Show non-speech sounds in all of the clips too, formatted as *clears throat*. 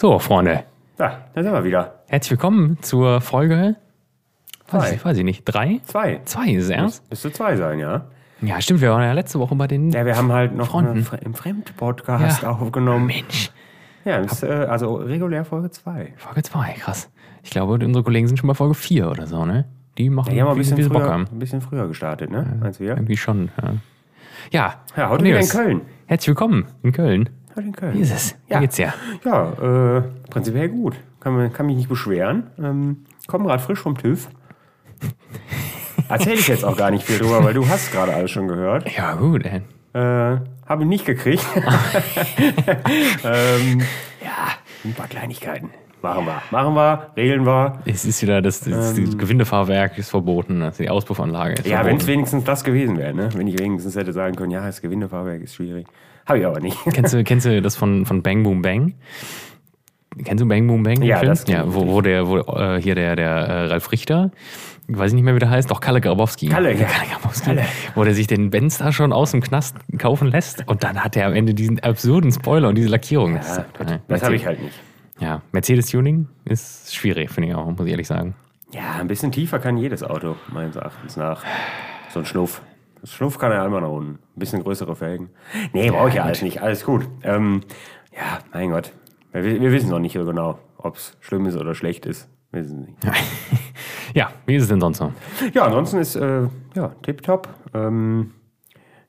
So, Freunde, Da, da sind wir wieder. herzlich willkommen zur Folge. Weiß ich, weiß ich nicht. Drei? Zwei. Zwei ist es ernst? Müsste zwei sein, ja. Ja, stimmt. Wir waren ja letzte Woche bei den. Ja, wir haben halt noch Fronten. eine, im Fremd-Podcast Ja. aufgenommen. Mensch, Ja, ist, äh, also regulär Folge zwei. Folge zwei, krass. Ich glaube, unsere Kollegen sind schon bei Folge vier oder so, ne? Die machen, Die haben wir ein bisschen, sie Bock früher, haben. ein bisschen früher gestartet, ne? Meinst du, ja? Irgendwie schon, ja. Ja, Ja, heute wieder in Köln. Herzlich willkommen in Köln. Heute in Köln. Wie ist es? Wie Ja. geht's dir? Ja, äh, prinzipiell gut. Kann, man- kann mich nicht beschweren. Ähm, komm gerade frisch vom TÜV. Erzähle ich jetzt auch gar nicht viel drüber, weil du hast gerade alles schon gehört. Ja, gut, ey. Äh, Habe ich nicht gekriegt. *laughs* ähm, ja, ein paar Kleinigkeiten. Machen wir. Machen wir, regeln wir. Es ist wieder das, das, das Gewindefahrwerk ist verboten, also die Auspuffanlage ist Ähm. Ja, wenn es wenigstens das gewesen wäre, ne? Wenn ich wenigstens hätte sagen können, ja, das Gewindefahrwerk ist schwierig. Habe ich aber nicht. *laughs* Kennst du, kennst du das von, von Bang Boom Bang? Kennst du Bang Boom Bang? Ja, Film? das ja ich wo, wo der, wo äh, hier der, der äh, Ralf Richter, ich weiß nicht mehr, wie der heißt, doch Kalle Grabowski. Kalle, ja. Kalle Grabowski. Wo der sich den Benz da schon aus dem Knast kaufen lässt und dann hat er am Ende diesen absurden Spoiler und diese Lackierung. Das, Ja, das, äh, das habe ich halt nicht. Ja, Mercedes-Tuning ist schwierig, finde ich auch, muss ich ehrlich sagen. Ja, ein bisschen tiefer kann jedes Auto, meines Erachtens nach. So ein Schnuff. Das Schnuff kann er einmal nach unten. Ein bisschen größere Felgen. Nee, brauche ich ja alles nicht. Alles gut. Ähm, ja, mein Gott. Wir, wir wissen noch nicht so genau, ob es schlimm ist oder schlecht ist. Wir wissen nicht. *laughs* Ja, wie ist es denn sonst so? Ja, ansonsten ist äh, ja, tipptopp. Ähm,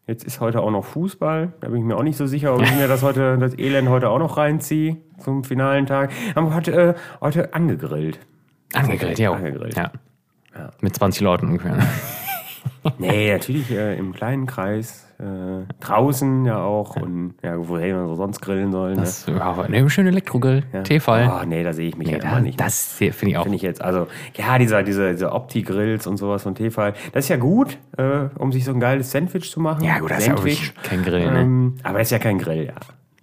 jetzt ist heute auch noch Fußball. Da bin ich mir auch nicht so sicher, ob ich mir das heute, *laughs* das Elend heute auch noch reinziehe zum finalen Tag. Haben wir heute, äh, heute angegrillt. Angegrillt, ja. Angegrillt. ja. Mit 20 Leuten ungefähr. Nee, natürlich äh, im kleinen Kreis. Äh, draußen ja auch. Und ja, wo hätte man so sonst grillen sollen? Ne? Das war ne, schön Elektrogrill, T-Fall. Oh, nee, da sehe ich mich Nee, ja da, nicht. das finde ich auch. Finde ich jetzt, also, ja, dieser, diese, diese Opti-Grills und sowas von Tefal, das ist ja gut, äh, um sich so ein geiles Sandwich zu machen. Ja, gut, das ist ja Sandwich. kein Grill, ne? Ähm, aber ist ja kein Grill, ja.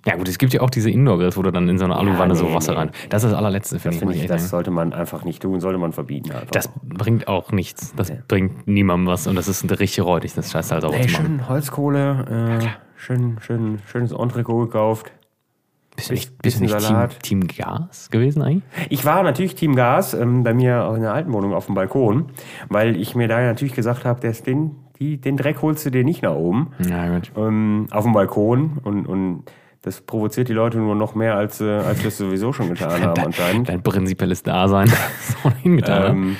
Ja gut, es gibt ja auch diese Indoor-Grills, wo du dann in so eine Aluwanne so nee, Wasser nee. rein. Das ist das allerletzte, finde Das ich. muss ich, das sagen. sollte man einfach nicht tun, sollte man verbieten. Einfach. Das bringt auch nichts. Das bringt niemandem was und das ist richtig räudig, das Scheiß halt sauber Ey, zu machen. schön Holzkohle, äh, schön, schön, schönes Entrecot gekauft. Bist du nicht, bisschen bist nicht Salat. Team, Team Gas gewesen eigentlich? Ich war natürlich Team Gas ähm, bei mir auch in der alten Wohnung auf dem Balkon, weil ich mir da natürlich gesagt habe, den, die, den Dreck holst du dir nicht nach oben. Ja, gut. ähm, auf dem Balkon und, und das provoziert die Leute nur noch mehr, als, äh, als wir es sowieso schon getan haben anscheinend. Dein prinzipielles Dasein *laughs* so hingetan. ne? Ähm,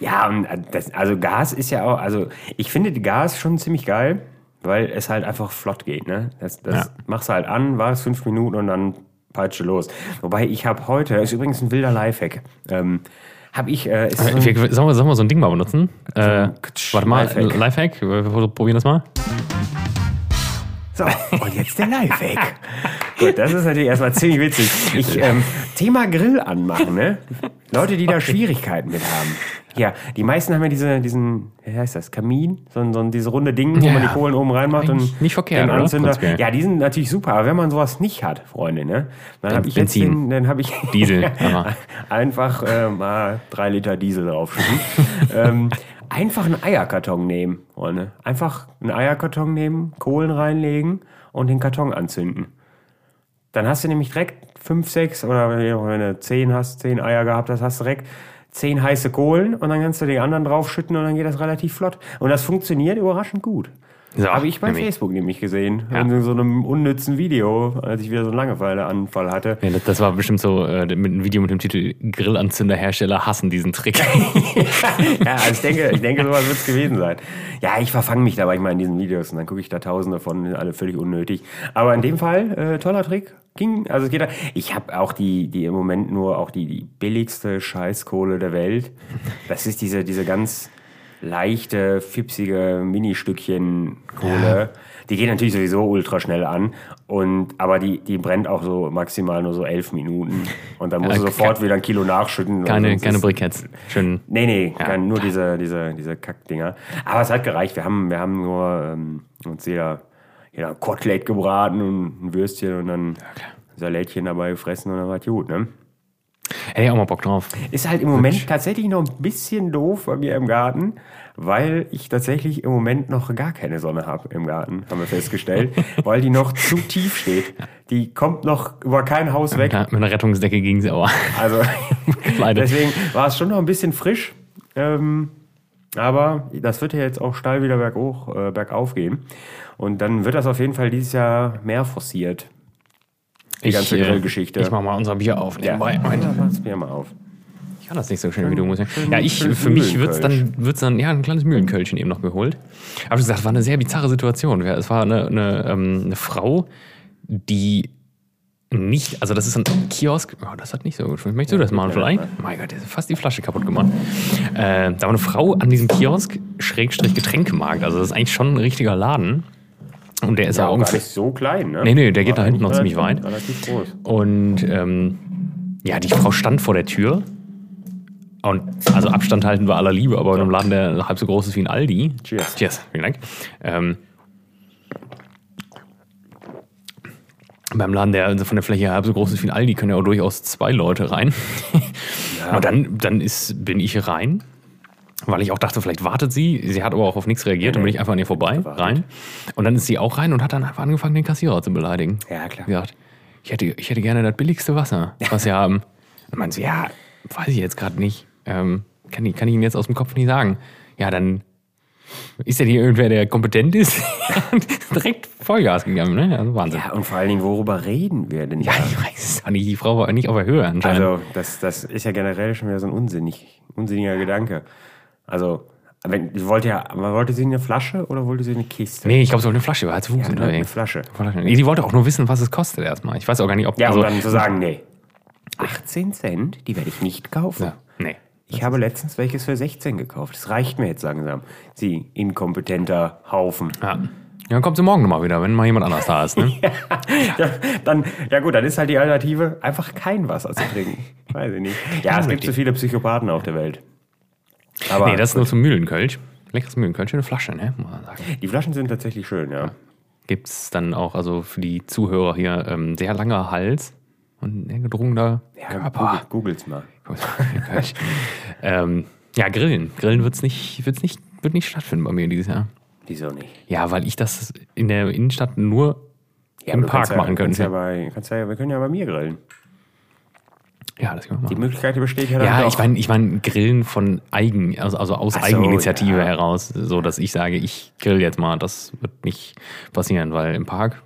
ja, und äh, das, also Gas ist ja auch, also ich finde Gas schon ziemlich geil, weil es halt einfach flott geht. Ne? Das, das Ja. machst du halt an, war es fünf Minuten und dann peitsche los. Wobei ich habe heute, das ist übrigens ein wilder Lifehack, ähm, habe ich, äh, ist so ein- Wir, sollen, wir, sollen wir so ein Ding mal benutzen? Äh, warte mal, Lifehack. Lifehack. Wir probieren das mal. So, und jetzt der Lifehack. *laughs* Gut, das ist natürlich erstmal ziemlich witzig. Ich, ähm, Thema Grill anmachen, ne? Leute, die da Schwierigkeiten mit haben. Ja, die meisten haben ja diese, diesen, wie heißt das, Kamin, so, ein- so ein- diese runde Ding, wo Ja. man die Kohlen oben reinmacht Eigentlich und nicht verkehrt, den oder? Anzünder. Prinzipiell. Ja, die sind natürlich super, aber wenn man sowas nicht hat, Freunde, ne? Dann habe ich jetzt Benzin. den, dann habe ich Diesel, *laughs* einfach äh, mal drei Liter Diesel draufschütten. *laughs* ähm, einfach einen Eierkarton nehmen, Freunde. Einfach einen Eierkarton nehmen, Kohlen reinlegen und den Karton anzünden. Dann hast du nämlich direkt fünf, sechs oder wenn du zehn hast, zehn Eier gehabt hast, hast du direkt zehn heiße Kohlen und dann kannst du die anderen draufschütten und dann geht das relativ flott. Und das funktioniert überraschend gut. So, Habe ich bei nämlich. Facebook nämlich gesehen. Ja. In so einem unnützen Video, als ich wieder so einen Langeweileanfall hatte. Ja, das, das war bestimmt so äh, mit einem Video mit dem Titel Grillanzünderhersteller hassen diesen Trick. *laughs* ja, also ich denke, ich denke, sowas wird es gewesen sein. Ja, ich verfange mich da manchmal in diesen Videos und dann gucke ich da tausende von, sind alle völlig unnötig. Aber in dem Fall, äh, toller Trick. Ging, also es geht da. Ich habe auch die, die im Moment nur auch die, die billigste Scheißkohle der Welt. Das ist diese, diese ganz leichte, fipsige Mini-Stückchen Kohle. Die geht natürlich sowieso ultra schnell an. Und, aber die, die brennt auch so maximal nur so elf Minuten. Und dann musst Ja, du sofort wieder ein Kilo nachschütten. Keine, keine Briketts. Schön. Nee, nee, Ja. kein, nur diese, diese, diese Kackdinger. Aber es hat gereicht. Wir haben, wir haben nur ähm, uns jeder, jeder ein Kotelett gebraten und ein Würstchen und dann Salätchen dabei gefressen und dann war gut, ne? Hätte ich auch mal Bock drauf. Ist halt im Moment tatsächlich noch ein bisschen doof bei mir im Garten, weil ich tatsächlich im Moment noch gar keine Sonne habe im Garten, haben wir festgestellt, *laughs* weil die noch zu tief steht. Die kommt noch über kein Haus weg. Ja, mit einer Rettungsdecke ging sie aber. Also *laughs* deswegen war es schon noch ein bisschen frisch. Ähm, aber das wird ja jetzt auch steil wieder berghoch, äh, bergauf gehen. Und dann wird das auf jeden Fall dieses Jahr mehr forciert. Die ganze äh, Grillgeschichte. Ich mach mal unser Bier auf. Ja. Moment. mach's mir mal auf. Ich kann das nicht so schön wie du, muss ich. schön- Ja, ich, für mich wird's dann, Mühlenkölsch. wird's dann, ja, ein kleines Mühlenkölchen eben noch geholt. Aber wie gesagt, es war eine sehr bizarre Situation. Es war eine, eine, ähm, eine Frau, die nicht, also das ist ein Kiosk, oh, das hat nicht so gut. Möchtest du das machen vielleicht? ja. Mein Gott, der hat fast die Flasche kaputt gemacht. Äh, da war eine Frau an diesem Kiosk, Schrägstrich Getränkemarkt. Also das ist eigentlich schon ein richtiger Laden. Und der ist Ja, auch auch gar nicht so klein, ne? Nee, nee, der geht War da hinten noch ziemlich weit. Relativ groß. Und ähm, ja, die Frau stand vor der Tür. Und also Abstand halten bei aller Liebe, aber in einem Laden, der halb so groß ist wie ein Aldi. Cheers. Cheers, vielen Dank. Ähm, beim Laden, der also von der Fläche halb so groß ist wie ein Aldi, können ja auch durchaus zwei Leute rein. *laughs* Und dann, dann ist, bin ich rein, weil ich auch dachte, vielleicht wartet sie. Sie hat aber auch auf nichts reagiert, dann bin ich einfach an ihr vorbei, rein. Und dann ist sie auch rein und hat dann einfach angefangen, den Kassierer zu beleidigen. Ja, klar. gesagt, ich hätte, ich hätte gerne das billigste Wasser, was sie haben. *laughs* Und meinte sie, ja, weiß ich jetzt gerade nicht. Ähm, kann, ich, kann ich Ihnen jetzt aus dem Kopf nicht sagen. Ja, dann ist ja hier irgendwer, der kompetent ist. *laughs* Direkt Vollgas gegangen, ne? Also Wahnsinn. Ja, und vor allen Dingen, worüber reden wir denn da? Ja, ich weiß es auch nicht. Die Frau war nicht auf der Höhe anscheinend. Also, das, das ist ja generell schon wieder so ein unsinnig, unsinniger Gedanke. Also, wenn, sie wollte ja, aber wollte sie eine Flasche oder wollte sie eine Kiste? nee, ich glaube, es war eine Flasche, war halt Fuß Ja, eine unterwegs. Flasche. Die wollte auch nur wissen, was es kostet erstmal. Ich weiß auch gar nicht, ob. Ja, also, und dann zu sagen, nee. 18 Cent, die werde ich nicht kaufen. Ja, nee. Ich habe letztens welches für 16 gekauft. Das reicht mir jetzt langsam. Sie inkompetenter Haufen. Ja. ja, dann kommt sie morgen nochmal wieder, wenn mal jemand anders da ist. Ne? *laughs* Ja, dann, ja gut, dann ist halt die Alternative, einfach kein Wasser zu trinken. *laughs* Weiß ich nicht. Ja, es gibt so viele Psychopathen auf der Welt. Aber nee, das ist nur zum Mühlenkölsch. Leckeres Mühlenkölsch, schöne Flasche, ne? Muss man sagen. die Flaschen sind tatsächlich schön, ja. gibt es dann auch, also für die Zuhörer hier, ähm, sehr langer Hals und ein gedrungener Ja, Körper. Google, googelt's mal. *laughs* ähm, ja, Grillen. Grillen wird's nicht, wird's nicht, wird nicht stattfinden bei mir dieses Jahr. Wieso nicht? Ja, weil ich das in der Innenstadt nur Ja, im Park machen ja, kannst könnte. ja bei, kannst ja, wir können ja bei mir grillen. Ja, das können wir Die machen. Möglichkeit besteht ja dann Ja, doch. ich meine, ich mein, Grillen von Eigen, also, also aus so, Eigeninitiative ja. heraus, so dass ich sage, ich grill jetzt mal. Das wird nicht passieren, weil im Park,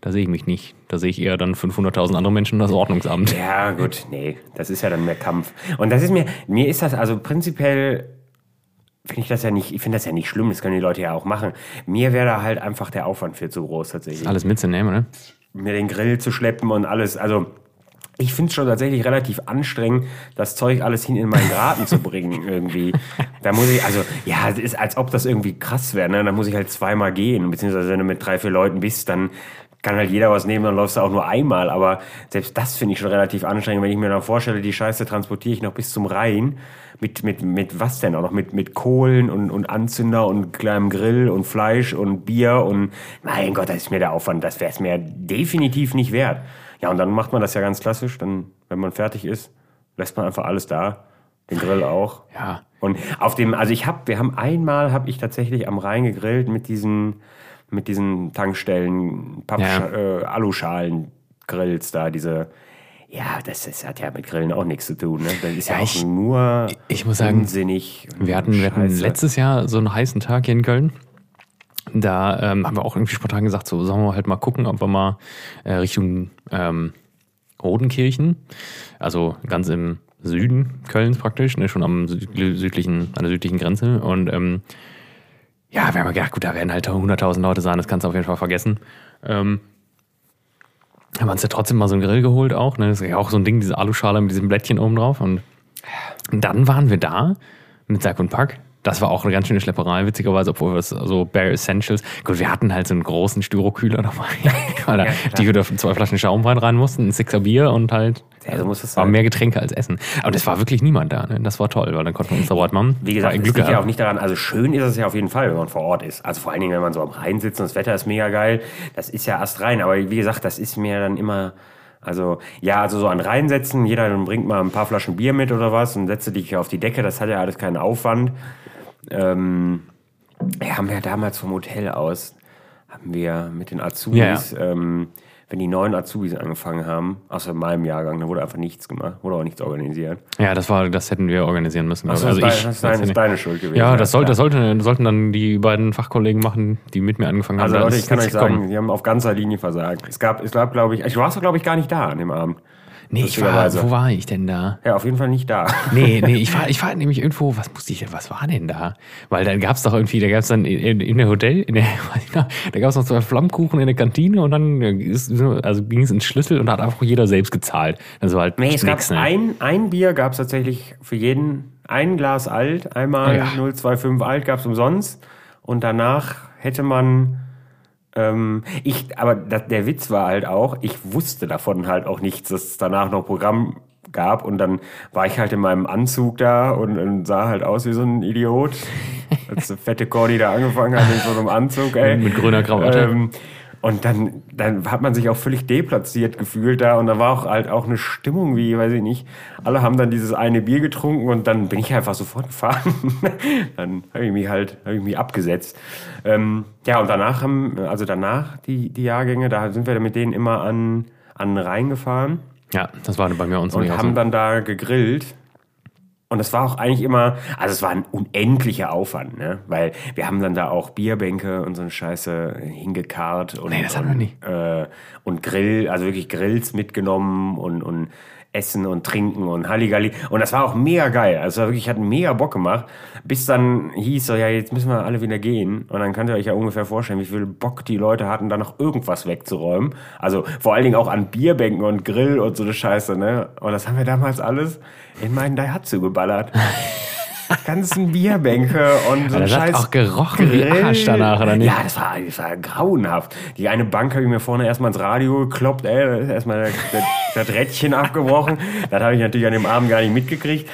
da sehe ich mich nicht. Da sehe ich eher dann 500.000 andere Menschen und das Ordnungsamt. Ja, gut, nee, das ist ja dann mehr Kampf. Und das ist mir, mir ist das also prinzipiell, finde ich das ja nicht, ich finde das ja nicht schlimm, das können die Leute ja auch machen. Mir wäre da halt einfach der Aufwand viel zu groß tatsächlich. Alles mitzunehmen, ne? Mir den Grill zu schleppen und alles, also ich finde es schon tatsächlich relativ anstrengend, das Zeug alles hin in meinen Garten zu bringen *laughs* irgendwie. Da muss ich, also ja, es ist, als ob das irgendwie krass wäre, ne? Da muss ich halt zweimal gehen, beziehungsweise wenn du mit drei, vier Leuten bist, dann kann halt jeder was nehmen, dann läufst du auch nur einmal. Aber selbst das finde ich schon relativ anstrengend, wenn ich mir dann vorstelle, die Scheiße transportiere ich noch bis zum Rhein. Mit, mit, mit was denn auch noch? Mit, mit Kohlen und, und Anzünder und kleinem Grill und Fleisch und Bier und mein Gott, das ist mir der Aufwand, das wäre es mir definitiv nicht wert. Ja, und dann macht man das ja ganz klassisch. Dann, wenn man fertig ist, lässt man einfach alles da. Den Grill auch. *laughs* Ja. Und auf dem, also ich habe, wir haben einmal, habe ich tatsächlich am Rhein gegrillt mit diesen, mit diesen Tankstellen, Papp, Ja. äh, Aluschalen-Grills da, diese, ja, das, das hat ja mit Grillen auch nichts zu tun, ne? Das ist ja, Ja, auch ich- nur ich muss sagen, unsinnig. Wir hatten, wir hatten letztes Jahr so einen heißen Tag hier in Köln. Da ähm, haben wir auch irgendwie spontan gesagt, so sollen wir halt mal gucken, ob wir mal äh, Richtung ähm, Rodenkirchen, also ganz im Süden Kölns praktisch, ne, schon am süd südlichen, an der südlichen Grenze. Und ähm, ja, wir haben gedacht, gut, da werden halt 100.000 Leute sein, das kannst du auf jeden Fall vergessen. Ähm, haben wir uns ja trotzdem mal so einen Grill geholt auch. Ne? Das ist ja auch so ein Ding, diese Aluschale mit diesem Blättchen oben drauf. Und dann waren wir da mit Sack und Pack. Das war auch eine ganz schöne Schlepperei, witzigerweise, obwohl wir es so Bare Essentials. Gut, wir hatten halt so einen großen Styrokühler dabei, *laughs* weil da die wir dürfen zwei Flaschen Schaumwein rein mussten, ein Sixer Bier und halt Ja, so muss es war sein. mehr Getränke als Essen. Aber das war wirklich niemand da. Ne? Das war toll, weil dann konnten wir uns da weit machen. Wie gesagt, es liegt ja auch nicht daran, also schön ist es ja auf jeden Fall, wenn man vor Ort ist. Also vor allen Dingen, wenn man so am Rhein sitzt und das Wetter ist mega geil, das ist ja erst rein. Aber wie gesagt, das ist mir dann immer, Also, ja, also so an reinsetzen, jeder bringt mal ein paar Flaschen Bier mit oder was und setze dich auf die Decke, das hat ja alles keinen Aufwand. Ähm, wir haben ja damals vom Hotel aus, haben wir mit den Azubis, Ja, Ähm, wenn die neuen Azubis angefangen haben, außer in meinem Jahrgang, da wurde einfach nichts gemacht, wurde auch nichts organisiert. Ja, das war, das hätten wir organisieren müssen. So, also das ich, ist dein- das ist deine- Schuld gewesen. Ja, das, soll, das sollte, sollten dann die beiden Fachkollegen machen, die mit mir angefangen haben. Also Leute, ich kann euch sagen, die haben auf ganzer Linie versagt. Es gab, es gab, glaube ich, ich warst du, glaube ich, gar nicht da an dem Abend. Nee, ich war, wo war ich denn da? Ja, auf jeden Fall nicht da. *laughs* Nee, nee, ich war, ich war nämlich irgendwo, was musste ich denn, was war denn da? Weil dann gab es doch irgendwie, da gab es dann in, in der Hotel, in der, *laughs* da gab es noch zwei Flammkuchen in der Kantine und dann ist, also ging es ins Schlüssel und da hat einfach jeder selbst gezahlt. War halt Nee, es gab ne? ein, ein Bier gab es tatsächlich für jeden, ein Glas alt, einmal Ja. 025 alt gab es umsonst und danach hätte man ähm, ich, aber das, der Witz war halt auch, ich wusste davon halt auch nichts, dass es danach noch Programm gab und dann war ich halt in meinem Anzug da und, und sah halt aus wie so ein Idiot. Als der fette Corny da angefangen hat in so einem Anzug, ey. *laughs* Mit grüner Krawatte. Ähm, und dann, dann hat man sich auch völlig deplatziert gefühlt da und da war auch halt auch eine Stimmung wie, weiß ich nicht, alle haben dann dieses eine Bier getrunken und dann bin ich einfach sofort gefahren. *laughs* dann habe ich mich halt, habe ich mich abgesetzt. Ähm, ja, und danach haben, also danach die, die Jahrgänge, da sind wir dann mit denen immer an, an den Rhein gefahren Ja, das war bei mir uns und haben so. dann da gegrillt. Und es war auch eigentlich immer, also es war ein unendlicher Aufwand, ne? Weil wir haben dann da auch Bierbänke und so eine Scheiße hingekarrt und, Nee, das hatten wir und, nicht. Äh, und Grill, also wirklich Grills mitgenommen und, und Essen und Trinken und Halligalli. Und das war auch mega geil. Also wirklich, hat mega Bock gemacht. Bis dann hieß so, ja, jetzt müssen wir alle wieder gehen. Und dann könnt ihr euch ja ungefähr vorstellen, wie viel Bock die Leute hatten, da noch irgendwas wegzuräumen. Also vor allen Dingen auch an Bierbänken und Grill und so eine Scheiße, ne? Und das haben wir damals alles in meinen Daihatsu geballert. *laughs* Ganzen Bierbänke und so ein das hat auch gerochen wie Grill. Arsch danach, oder nicht? Ja, das war, das war grauenhaft. Die eine Bank habe ich mir vorne erstmal ins Radio gekloppt, ey, da ist erstmal das, das, das Rädchen abgebrochen. Das habe ich natürlich an dem Abend gar nicht mitgekriegt.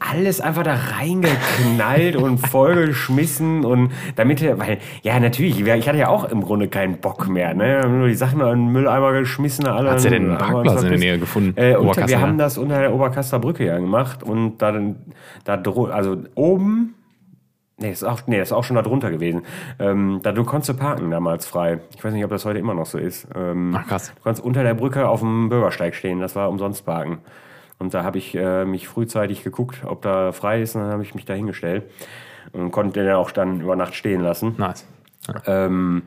Alles einfach da reingeknallt und vollgeschmissen und damit, weil, ja, natürlich, ich hatte ja auch im Grunde keinen Bock mehr, ne? Haben Nur die Sachen in den Mülleimer geschmissen, alle. Hat's ja denn einen Parkplatz in der Nähe gefunden? Äh, und wir haben das unter der Oberkasseler Brücke ja gemacht und da, da also oben Nee, das ist auch, nee, ist auch schon da drunter gewesen. Ähm, da du konntest parken damals frei. Ich weiß nicht, ob das heute immer noch so ist. Ähm, Ach, krass. Du konntest unter der Brücke auf dem Bürgersteig stehen. Das war umsonst parken. Und da habe ich äh, mich frühzeitig geguckt, ob da frei ist. Und dann habe ich mich da hingestellt und konnte den auch dann über Nacht stehen lassen. Nice. Ähm,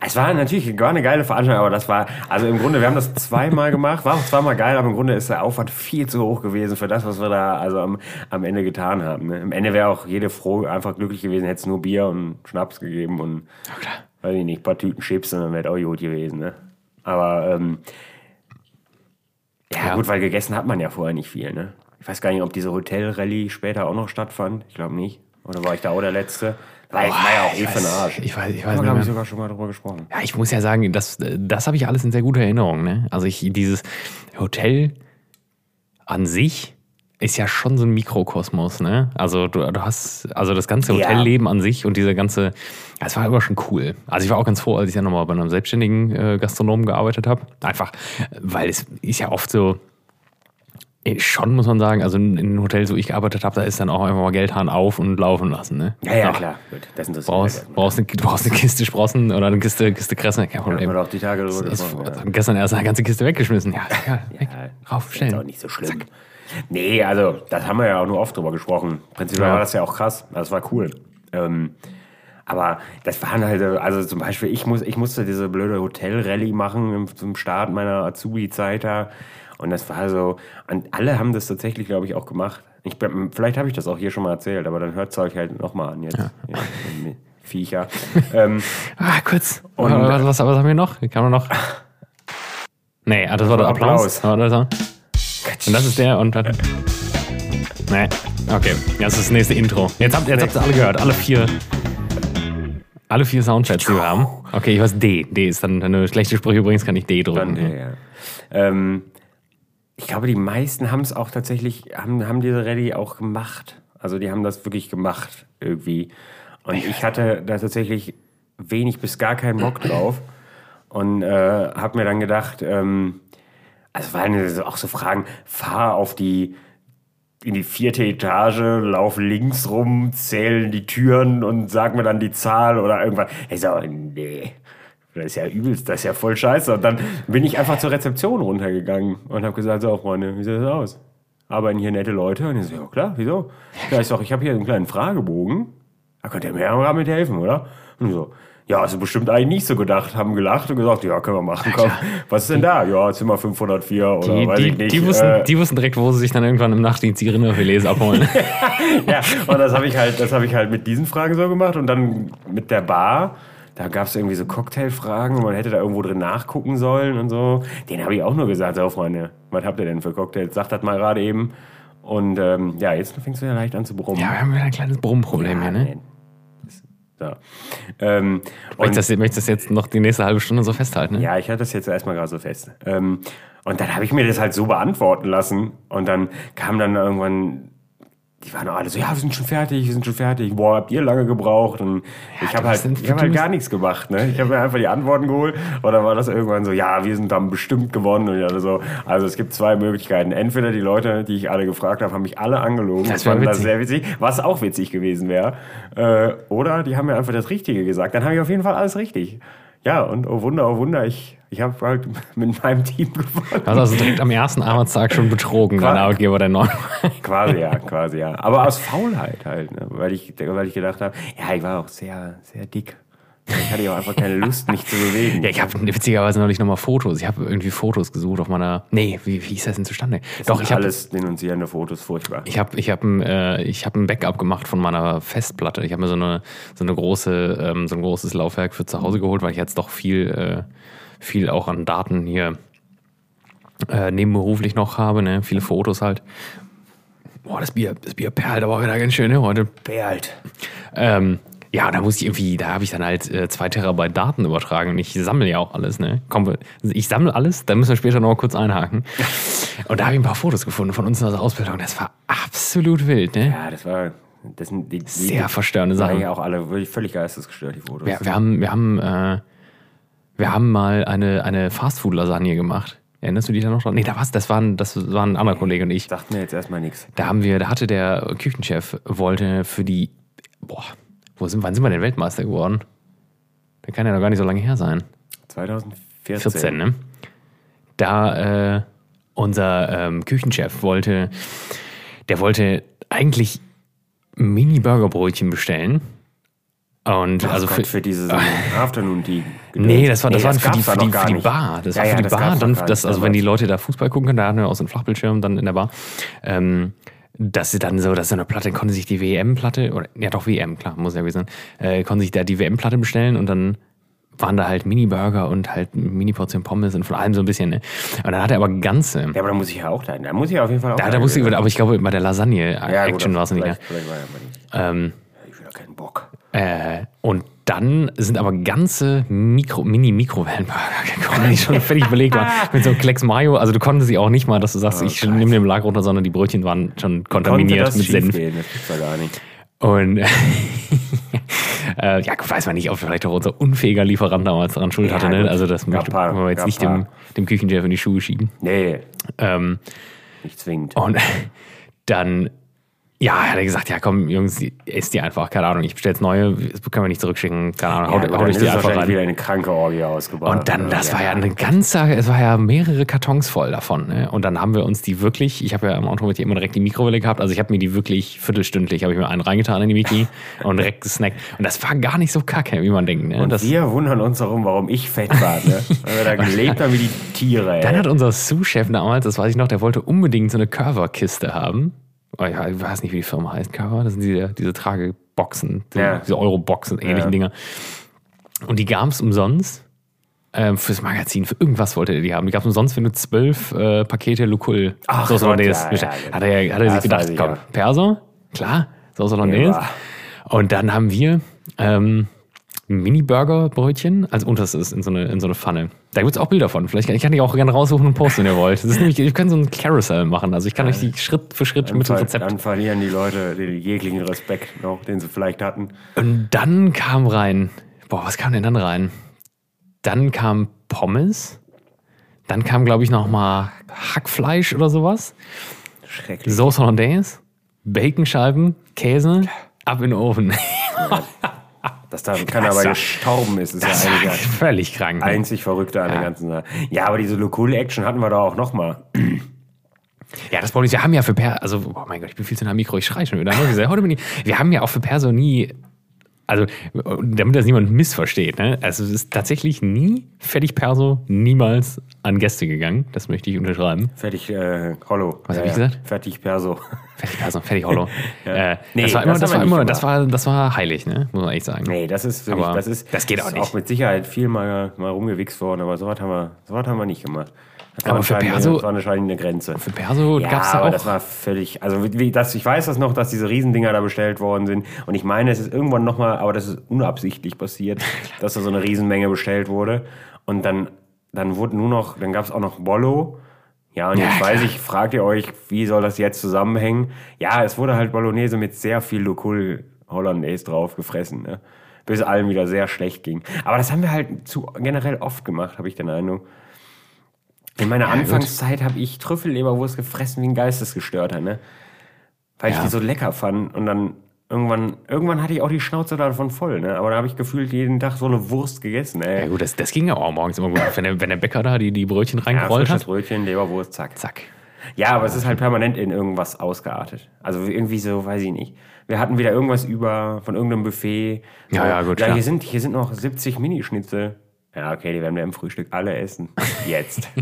es war natürlich war eine geile Veranstaltung, aber das war, also im Grunde, wir haben das zweimal gemacht, war auch zweimal geil, aber im Grunde ist der Aufwand viel zu hoch gewesen für das, was wir da also am, am Ende getan haben. Ne? Am Ende wäre auch jede froh einfach glücklich gewesen, hätte es nur Bier und Schnaps gegeben und, klar. weiß ich nicht, ein paar Tüten Chips und dann wäre auch gut gewesen. Ne? Aber, ähm, ja, Ja. gut, weil gegessen hat man ja vorher nicht viel. Ne? Ich weiß gar nicht, ob diese Hotel-Rallye später auch noch stattfand. Ich glaube nicht. Oder war ich da auch der Letzte? War, ich, war ja auch eh für den Arsch. ich weiß- ich weiß nicht glaube ich, sogar schon mal drüber gesprochen. Ja, ich muss ja sagen, das, das habe ich alles in sehr guter Erinnerung. Ne? Also ich, dieses Hotel an sich ist ja schon so ein Mikrokosmos, ne? Also du, du hast, also das ganze Ja. Hotelleben an sich und diese ganze, das war immer schon cool. Also ich war auch ganz froh, als ich ja nochmal bei einem selbstständigen äh, Gastronomen gearbeitet habe. Einfach, weil es ist ja oft so, eh, schon muss man sagen, also in in den Hotels, wo ich gearbeitet habe, da ist dann auch einfach mal Geldhahn auf und laufen lassen, ne? Ja, ja, Ach, klar. Gut, das interessiert Brauchst, mich brauchst, eine, du brauchst eine Kiste Sprossen oder eine Kiste, Kiste Kresse, kein Problem. doch die Tage Ist, gesprochen. Ja. Gestern erst eine ganze Kiste weggeschmissen. Ja, ist egal. Weg. Ja, Rauf, Ist auch nicht so schlimm. Nee, also, das haben wir ja auch nur oft drüber gesprochen. Prinzipiell Ja. war das ja auch krass. Das war cool. Ähm, aber das waren halt, also zum Beispiel, ich, muss, ich musste diese blöde Hotel-Rallye machen im- zum Start meiner Azubi-Zeit da. Und das war so, und alle haben das tatsächlich, glaube ich, auch gemacht. Ich, vielleicht habe ich das auch hier schon mal erzählt, aber dann hört es euch halt nochmal an jetzt. Ja, Viecher. ähm, *laughs* Ah, kurz. Und- was, was, was haben wir noch? Kann man noch? *laughs* Nee, ah, das war der Applaus. Applaus. Und das ist der und. warte. Nee, okay. Das ist das nächste Intro. Jetzt habt, jetzt habt ihr alle gehört. Alle vier. Alle vier Soundchats, die wir haben. Okay, ich weiß D. D ist dann, wenn du schlechte Sprüche übrigens, kann ich D drücken. Dann, ja, ja. Ähm, ich glaube, die meisten haben es auch tatsächlich, haben, haben diese Rallye auch gemacht. Also die haben das wirklich gemacht irgendwie. Und ich hatte da tatsächlich wenig bis gar keinen Bock drauf. Und äh, habe mir dann gedacht, ähm, also waren auch so Fragen, fahr auf die, in die vierte Etage, lauf links rum, zähl die Türen und sag mir dann die Zahl oder irgendwas. Ich so, nee. Das ist ja übelst, das ist ja voll scheiße. Und dann bin ich einfach zur Rezeption runtergegangen und habe gesagt, so Freunde, wie sieht das aus? Arbeiten hier nette Leute? Und ich so, ja klar, wieso? Ja, ich sag, ich habe hier einen kleinen Fragebogen. Da könnt ihr mir ja damit helfen, oder? Und so, ja, ist bestimmt eigentlich nicht so gedacht, haben gelacht und gesagt, ja, können wir machen, komm. Was ist denn da? Ja, Zimmer 504 oder Die, weiß die, ich nicht. die, wussten, äh, die wussten direkt, wo sie sich dann irgendwann im Nachtdienst die Rinderfilets abholen. *laughs* ja, und das habe ich halt, das habe ich halt mit diesen Fragen so gemacht und dann mit der Bar. Da gab es irgendwie so Cocktailfragen und man hätte da irgendwo drin nachgucken sollen und so. Den habe ich auch nur gesagt, so Freunde, was habt ihr denn für Cocktails? Sagt das mal gerade eben. Und ähm, ja, jetzt fängst du ja leicht an zu brummen. ja, wir haben wieder ein kleines Brummproblem hier, ne? So. Ähm, Möchtest du das, möchtest das jetzt noch die nächste halbe Stunde so festhalten? Ne? ja, ich hatte das jetzt erstmal gerade so fest. Ähm, und dann habe ich mir das halt so beantworten lassen. Und dann kam dann irgendwann, die waren alle so, ja, wir sind schon fertig, wir sind schon fertig. Boah, habt ihr lange gebraucht? Und ich habe halt, ich hab halt gar nichts gemacht. Ne? Ich habe mir einfach die Antworten geholt. Und dann war das irgendwann so, ja, wir sind dann bestimmt gewonnen. Und so, also es gibt zwei Möglichkeiten. Entweder die Leute, die ich alle gefragt habe, haben mich alle angelogen. Das fanden das sehr witzig, was auch witzig gewesen wäre. Äh, oder die haben mir einfach das Richtige gesagt. Dann habe ich auf jeden Fall alles richtig. Ja, und oh Wunder, oh Wunder, ich, ich habe halt *laughs* mit meinem Team gewonnen. Du hast also direkt am ersten Arbeitstag schon betrogen, dein. Arbeitgeber, der neuen. *laughs* Quasi ja, quasi ja. Aber aus Faulheit halt, ne? weil, ich, weil ich gedacht habe, ja, ich war auch sehr, sehr dick. Ich hatte ja auch einfach keine Lust, mich zu bewegen. Ja, ich habe witzigerweise neulich nochmal Fotos. Ich habe irgendwie Fotos gesucht auf meiner. Nee, wie, wie ist das denn zustande? Doch, ich habe alles denunzierende Fotos, furchtbar. ich hab, ich hab ein, äh, ich hab ein Backup gemacht von meiner Festplatte. Ich habe mir so eine, so eine große, ähm, so ein großes Laufwerk für zu Hause geholt, weil ich jetzt doch viel, äh, viel auch an Daten hier äh, nebenberuflich noch habe, ne? Viele Fotos halt. Boah, das Bier, das Bier perlt aber auch wieder ganz schön, ne? Heute. Bärlt. Ähm, ja, da muss ich irgendwie, da habe ich dann halt äh, zwei Terabyte Daten übertragen und ich sammle ja auch alles, ne? Komm, ich sammle alles, da müssen wir später noch mal kurz einhaken. Und da habe ich ein paar Fotos gefunden von uns aus der Ausbildung. Das war absolut wild, ne? Ja, das war. Das sind die, die, Sehr verstörende Sachen. ja auch alle wirklich völlig geistesgestört, die Fotos. Wir, wir haben, wir haben, äh, wir haben mal eine, eine Fastfood-Lasagne gemacht. Erinnerst du dich da noch dran? Nee, da war's, das waren, das waren ein anderer Kollege und ich. Sagt mir jetzt erstmal nichts. Da haben wir, da hatte der Küchenchef, wollte für die, boah, wo sind, wann sind wir denn Weltmeister geworden? Der kann ja noch gar nicht so lange her sein. 2014. 14, ne? Da äh, unser ähm, Küchenchef wollte, der wollte eigentlich Mini-Burgerbrötchen bestellen. Und Ach also Gott, für, für diese *laughs* Afternoon Tea. Nee, das war, das waren für die, für die, für die. Bar. Das Ja, war ja, für die das Bar. Dann, das, also wenn die. Leute da Fußball gucken können, da hatten wir auch so einen Flachbildschirm dann in der Bar. Ähm, dass sie dann so, dass so eine Platte, konnte sich die WM-Platte, oder ja doch WM, klar, muss ja gewesen sein, äh, konnte sich da die WM-Platte bestellen und dann waren da halt Mini-Burger und halt Mini-Portion Pommes und von allem so ein bisschen, ne? Und dann hat er aber ganze. Ja, aber da muss ich ja auch da. Da muss ich auf jeden Fall auch Da, da musste ich, aber ich glaube, bei der Ja, Lasagne-Action war es nicht. Ne? vielleicht- vielleicht war ja nicht. Ähm, Ich will doch keinen Bock. Äh, und dann sind aber ganze Mikro, Mini-Mikrowellenburger *laughs* gekommen, die schon völlig belegt waren. *laughs* Mit so einem Klecks Mayo. Also du konntest sie auch nicht mal, dass du sagst, ich nehme den Belag runter, sondern die Brötchen waren schon kontaminiert mit Senf. schiefgehen? Das gibt's ja gar nicht. Und *laughs* äh, ja, weiß man nicht, ob vielleicht auch unser unfähiger Lieferant damals daran schuld Ja, hatte. Ne? Also das möchte wollen wir jetzt nicht dem, dem Küchenchef in die Schuhe schieben. Nee, Ähm, nicht zwingend. und dann, ja, hat er gesagt, ja komm, Jungs, isst die einfach, keine Ahnung, ich bestelle jetzt neue, das können wir nicht zurückschicken, keine Ahnung, Ja, haut, gut, haut euch ist die einfach rein. wieder eine kranke Orgie ausgebaut. Und dann, das war ja eine ganze, es war ja mehrere Kartons voll davon. Ne? Und dann haben wir uns die wirklich, ich habe ja im Auto mit dir immer direkt die Mikrowelle gehabt, also ich habe mir die wirklich viertelstündlich, habe ich mir einen reingetan in die Miki *laughs* und direkt gesnackt. Und das war gar nicht so kacke, wie man denkt. Ne? Und Das, wir wundern uns darum, warum ich fett war, ne? Weil wir da *laughs* gelebt haben wie die Tiere, ey. dann hat unser Sous-Chef damals, das weiß ich noch, der wollte unbedingt so eine Curver-Kiste haben. Oh ja, ich weiß nicht, wie die Firma heißt, Curver, das sind diese, diese Trageboxen, diese, Ja. diese Euro-Boxen, ähnlichen Ja. Dinger. Und die gab es umsonst. Ähm, fürs Magazin, für irgendwas wollte er die haben. Die gab es umsonst, wenn du zwölf äh, Pakete Lucul Ach Sauce Hollandaise ja, bestellt. ja, Hat er, hat er sich gedacht, komm, ja. Perser, klar, Sauce Hollandaise. Und dann haben wir ähm, Mini-Burger-Brötchen als unterstes in so eine, in so eine Pfanne. Da gibt es auch Bilder von. Vielleicht kann ich kann die auch gerne raussuchen und posten, wenn ihr wollt. Das ist nämlich, wir können so ein Carousel machen. Also ich kann euch die Schritt für Schritt mit dem Rezept. dann verlieren die Leute den jeglichen Respekt noch, den sie vielleicht hatten. Und dann kam rein, boah, was kam denn dann rein? Dann kam Pommes, Dann kam, glaube ich, noch mal Hackfleisch oder sowas. Schrecklich. Sauce Hollandaise, Baconscheiben, Käse, ab in den Ofen. *laughs* Das da kann aber war- gestorben ist, ist Das ja einiger. völlig krank. ne? Einzig Verrückte an der ganzen Sache. Ja, aber diese Lokul-Action hatten wir da auch noch mal. Ja, das Problem ist, wir haben ja für Per, also, oh mein Gott, ich bin viel zu nah am Mikro, ich schreie schon wieder. Heute bin ich, wir haben ja auch für Perso nie, also, damit das niemand missversteht, ne? Also, es ist tatsächlich nie fertig Perso, niemals an Gäste gegangen. Das möchte ich unterschreiben. Fertig, äh, Hollow. Was hab Ja, ich ja. gesagt? Fertig Perso. Fertig Perso, fertig Hollow. *laughs* äh, Nee, das war immer, das das, war immer, das war, das war heilig, ne? Muss man echt sagen. Nee, das ist wirklich, das ist, das geht auch nicht. auch mit Sicherheit viel mal, mal rumgewichst worden, aber sowas haben wir, sowas haben wir nicht gemacht. Das war, Aber für Perso- das war anscheinend eine Grenze. Für Perso Ja, da aber auch. das war völlig, also wie, das, ich weiß das noch, dass diese Riesendinger da bestellt worden sind und ich meine, es ist irgendwann nochmal, aber das ist unabsichtlich passiert, *laughs* dass da so eine Riesenmenge bestellt wurde und dann, dann wurde nur noch, dann gab es auch noch Bollo. Ja, und Ja, jetzt weiß ich, fragt ihr euch, wie soll das jetzt zusammenhängen? Ja, es wurde halt Bolognese mit sehr viel Lokul Hollandaise drauf gefressen, ne? bis allen wieder sehr schlecht ging. Aber das haben wir halt zu generell oft gemacht, habe ich den Eindruck. In meiner gut. Anfangszeit habe ich Trüffelleberwurst gefressen wie ein Geistesgestörter, ne? Weil ich Ja. die so lecker fand und dann irgendwann, irgendwann hatte ich auch die Schnauze davon voll, ne? Aber da habe ich gefühlt jeden Tag so eine Wurst gegessen, ey. ja gut, das, das ging ja auch morgens immer gut. Wenn der, wenn der Bäcker da die, die Brötchen Ja, reingerollt frisches hat, Brötchen, Leberwurst, zack. zack. Ja, aber es ist halt permanent in irgendwas ausgeartet. Also irgendwie so, weiß ich nicht. Wir hatten wieder irgendwas über von irgendeinem Buffet. Ja, ja, gut, Ja, hier sind, hier sind noch 70 Minischnitzel. Ja, okay, die werden wir im Frühstück alle essen. Jetzt. *laughs*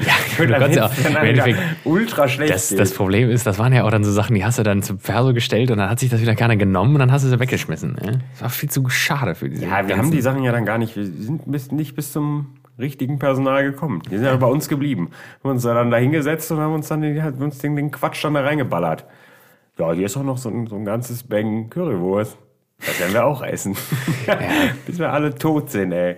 Ja, *laughs* du kannst ja auch, Endeffekt, ultra schlecht. Das, das Problem ist, das waren ja auch dann so Sachen, die hast du dann zum Perso gestellt und dann hat sich das wieder keiner genommen und dann hast du sie weggeschmissen. Ne? Das war viel zu schade für diese. Ja, wir ganzen- haben die Sachen ja dann gar nicht, wir sind bis, nicht bis zum richtigen Personal gekommen. Die sind ja bei uns geblieben. Wir haben uns dann da hingesetzt und haben uns dann den, haben uns den, den Quatsch dann da reingeballert. Ja, hier ist auch noch so ein, so ein ganzes Bang Currywurst. Das werden wir auch essen. *laughs* bis wir alle tot sind, ey.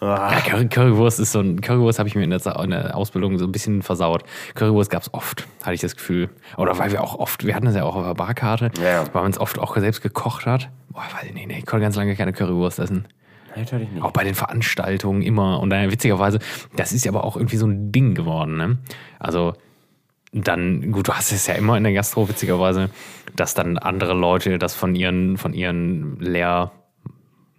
Ah, Ja, Curry, Currywurst ist so ein Currywurst habe ich mir in der, in der Ausbildung so ein bisschen versaut. Currywurst gab es oft, hatte ich das Gefühl. Oder weil wir auch oft, wir hatten das ja auch auf der Barkarte, Ja. weil man es oft auch selbst gekocht hat. Boah, weil, nee, nee, ich konnte ganz lange keine Currywurst essen. natürlich nicht. Auch bei den Veranstaltungen immer. Und dann witzigerweise, das ist ja aber auch irgendwie so ein Ding geworden. Ne? Also dann, gut, du hast es ja immer in der Gastro, witzigerweise, dass dann andere Leute das von ihren, von ihren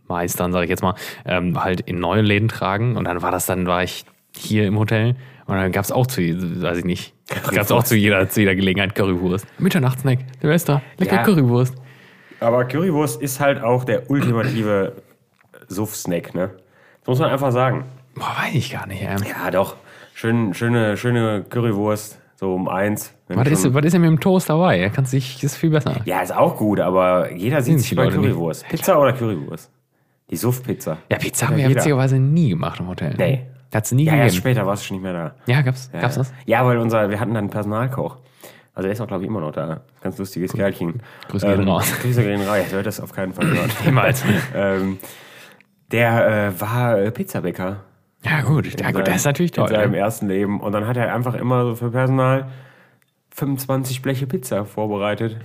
Lehrmeistern, sage ich jetzt mal, ähm, halt in neue Läden tragen. Und dann war das dann, war ich hier im Hotel und dann gab es auch zu, weiß ich nicht, gab es auch zu jeder, zu jeder Gelegenheit Currywurst. Mitternachtssnack, Silvester, lecker Ja. Currywurst. Aber Currywurst ist halt auch der ultimative Suff-Snack, ne? Das muss man einfach sagen. Boah, weiß ich gar nicht. Ähm. Ja, doch. Schön, schöne, schöne Currywurst, so um eins. Was, ist, was ist denn mit dem Toast dabei? Er kann sich, ist viel besser. Ja, ist auch gut, aber jeder sieht sich bei Leute nicht. Currywurst. Pizza oder Currywurst? Die Suff-Pizza. Ja, Pizza haben Ja, wir ja jeder. witzigerweise nie gemacht im Hotel. Nee. Hat es nie Ja, erst gegeben. später warst du schon nicht mehr da. Ja, gab's, Ja, gab's das? Ja, weil unser, wir hatten dann einen Personalkoch. Also der ist auch, glaube ich, immer noch da. Ganz lustiges Kerlchen. Grüße gehen raus. *laughs* Grüße gehen raus. Er hört das auf keinen Fall hören. *laughs* Niemals. ähm, der äh, war äh, Pizzabäcker. Ja, gut. Ja, gut, das ist natürlich In seinem toll. ne? ersten Leben. Und dann hat er einfach immer so für Personal 25 Bleche Pizza vorbereitet.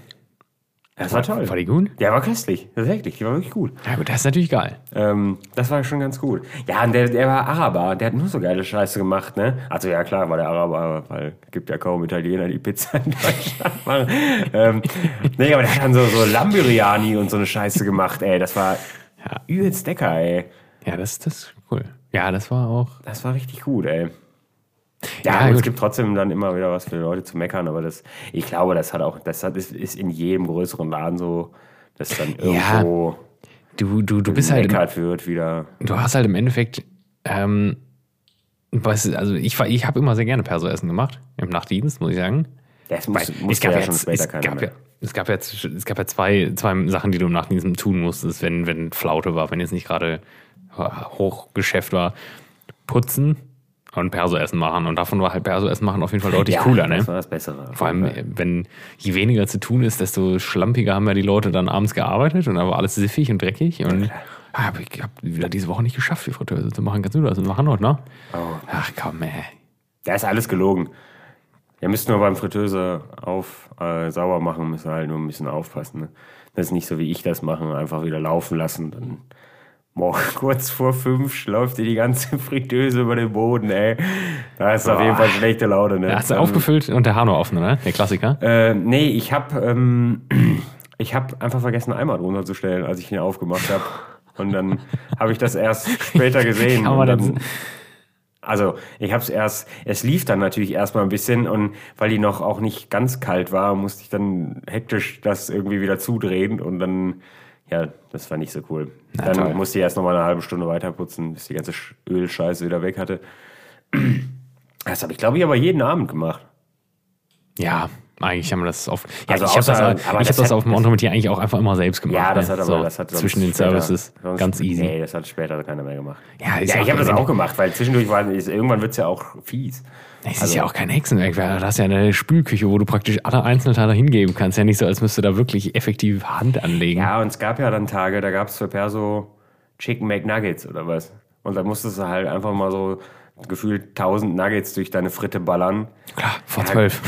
Das war toll. War die gut? Der war köstlich, tatsächlich. Die war wirklich gut. Ja, gut, das ist natürlich geil. Ähm, das war schon ganz gut. Ja, und der, der war Araber, der hat nur so geile Scheiße gemacht, ne? Also ja, klar war der Araber, weil es gibt ja kaum Italiener, die Pizza in *laughs* Deutschland machen. ähm, nee, aber der hat dann so, so Lamburiani und so eine Scheiße gemacht, ey. Das war Ja. übelst lecker, ey. Ja, das, das ist cool. Ja, das war auch. Das war richtig gut, ey. Ja, Ja, es gibt trotzdem dann immer wieder was für Leute zu meckern, aber das, ich glaube, das hat auch, das hat, ist, ist in jedem größeren Laden so, dass dann Ja, irgendwo Du, du, du bist halt. Im, wird wieder. du hast halt im Endeffekt. Ähm, du, also ich, ich habe immer sehr gerne Perso-Essen gemacht. Im Nachtdienst, muss ich sagen. Das muss, Weil es gab ja ja, jetzt, es gab ja, es gab ja, es gab ja zwei, zwei Sachen, die du im Nachtdienst tun musstest, wenn, wenn Flaute war, wenn jetzt nicht gerade Hochgeschäft war. Putzen und Perso-Essen machen. Und davon war halt Perso-Essen machen auf jeden Fall deutlich cooler, ne? Das war das Bessere. Vor allem, wenn je weniger zu tun ist, desto schlampiger haben ja die Leute dann abends gearbeitet und da war alles siffig und dreckig. Und ah, hab ich habe wieder diese Woche nicht geschafft, die Fritteuse zu machen. Kannst du das machen heute, ne? Oh. Ach komm, ey. Da ist alles gelogen. Ihr müsst nur beim Fritteuse auf, äh, sauber machen, müsst ihr halt nur ein bisschen aufpassen. Ne? Das ist nicht so, wie ich das mache, einfach wieder laufen lassen. Dann morgen *laughs* kurz vor fünf läuft dir die ganze *laughs* Fritteuse über den Boden, ey. Da ist auf jeden Fall schlechte Laune, ne? Ja, hast du aufgefüllt und der Hahn offen, oder? Der Klassiker. Äh, nee, ich habe ähm, *clears throat* ich hab einfach vergessen, einen Eimer drunter zu stellen, als ich ihn aufgemacht habe. Und dann *laughs* habe ich das erst später gesehen. Kann man dann, also ich habe es erst, es lief dann natürlich erstmal ein bisschen und weil die noch auch nicht ganz kalt war, musste ich dann hektisch das irgendwie wieder zudrehen und dann, ja, das war nicht so cool. Na, dann toll. musste ich erst noch mal eine halbe Stunde weiter putzen, bis die ganze Sch- Ölscheiße wieder weg hatte. Das habe ich, glaube ich, aber jeden Abend gemacht. Ja, eigentlich haben wir das auf. Ja, Also ich habe das, aber ich hab das das hat- auf dem Entremetier eigentlich auch einfach immer selbst gemacht. Ja, das ne? hat aber so, das hat zwischen den später- Services sonst- ganz easy. Nee, das hat später keiner mehr gemacht. Ja, ja ich habe das auch gemacht, weil zwischendurch war irgendwann wird es ja auch fies. Es ist Also- ja auch kein Hexenwerk, weil du hast ja eine Spülküche, wo du praktisch alle Einzelteile hingeben kannst. Ja nicht so, als müsste da wirklich effektiv Hand anlegen. Ja, und es gab ja dann Tage, da gab es für Perso Chicken McNuggets oder was. Und dann musstest du halt einfach mal so gefühlt 1000 Nuggets durch deine Fritte ballern. Klar, vor zwölf.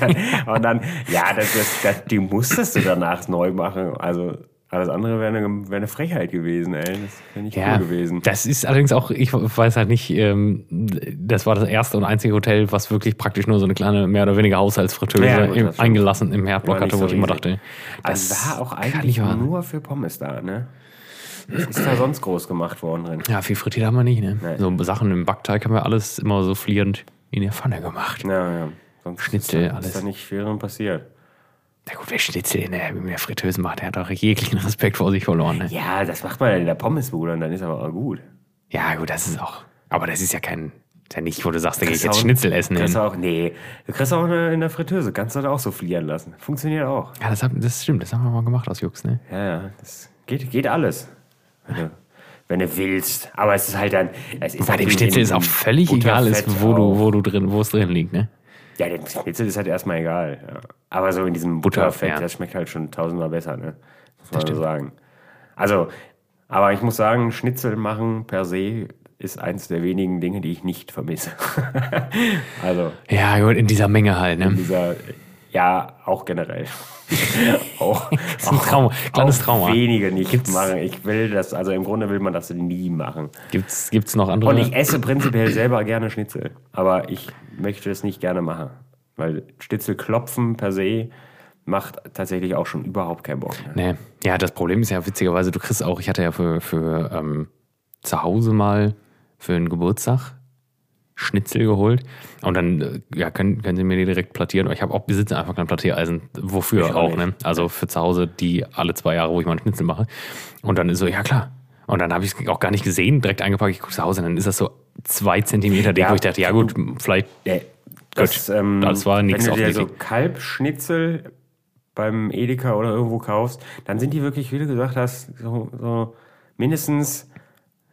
*laughs* und dann, ja, das, das, das, die musstest du danach neu machen. Also alles andere wäre eine, wär eine Frechheit gewesen, ey. Das wäre nicht Ja, cool gewesen. das ist allerdings auch, ich weiß halt nicht, ähm, das war das erste und einzige Hotel, was wirklich praktisch nur so eine kleine, mehr oder weniger Haushaltsfritteuse Ja, im, das eingelassen im Herdblock hatte, wo so ich immer dachte, Also das war auch eigentlich nur für Pommes da, ne? Was ist da sonst groß gemacht worden drin? Ja, viel frittiert haben wir nicht, ne? Nee. So Sachen im Backteig haben wir alles immer so flierend in der Pfanne gemacht. Ja, ja. Sonst Schnitzel, ist da, alles. Ist da nicht viel passiert. Na gut, wer Schnitzel in der, in der Fritteuse macht, der hat auch jeglichen Respekt vor sich verloren, ne? Ja, das macht man in der Pommesbude und dann ist aber auch gut. Ja, gut, das ist auch. Aber das ist ja kein. Ist ja nicht, wo du sagst, da gehe ich jetzt auch- Schnitzel essen Kriegst hin. auch, nee, du kriegst auch in der Fritteuse, kannst du da auch so flieren lassen. Funktioniert auch. Ja, das, hab, das stimmt, das haben wir mal gemacht aus Jux, ne? Ja, ja, das geht, geht alles. Wenn du, wenn du willst. Aber es ist halt dann. Es ist Bei dem halt in- Schnitzel ist auch völlig egal, ist, wo du, wo du drin, wo es drin liegt, ne? Ja, der Schnitzel ist halt erstmal egal. Ja. Aber so in diesem Butter, Butterfett, ja. das schmeckt halt schon tausendmal besser, ne? Muss man so sagen. Also, aber ich muss sagen, Schnitzel machen per se ist eins der wenigen Dinge, die ich nicht vermisse. *laughs* also, Ja, gut, in dieser Menge halt, ne? dieser, ja, auch generell. *laughs* auch, ist ein Trauma, kleines Trauma. wenige nicht Gibt's- machen. Ich will das, also im Grunde will man das nie machen. Gibt's, gibt's noch andere? Und ich esse prinzipiell selber gerne Schnitzel, aber ich möchte es nicht gerne machen. Weil Schnitzel klopfen per se macht tatsächlich auch schon überhaupt keinen Bock. Ne? Nee. Ja, das Problem ist ja witzigerweise, du kriegst auch, ich hatte ja für, für ähm, zu Hause mal für einen Geburtstag Schnitzel geholt und dann äh, ja, können, können sie mir die direkt plattieren. Ich habe auch besitze einfach kein Plattiereisen. Wofür Ich auch auch, ne? Also für zu Hause die alle zwei Jahre, wo ich mal einen Schnitzel mache. Und dann ist so, ja klar. Und dann habe ich es auch gar nicht gesehen, direkt eingepackt, ich gucke zu Hause und dann ist das so zwei Zentimeter dick, Ja. wo ich dachte, ja gut, vielleicht Nee, das, ähm, das war nix Wenn du dir so. Kalbschnitzel beim Edeka oder irgendwo kaufst, dann sind die wirklich, wie du gesagt hast, so, so mindestens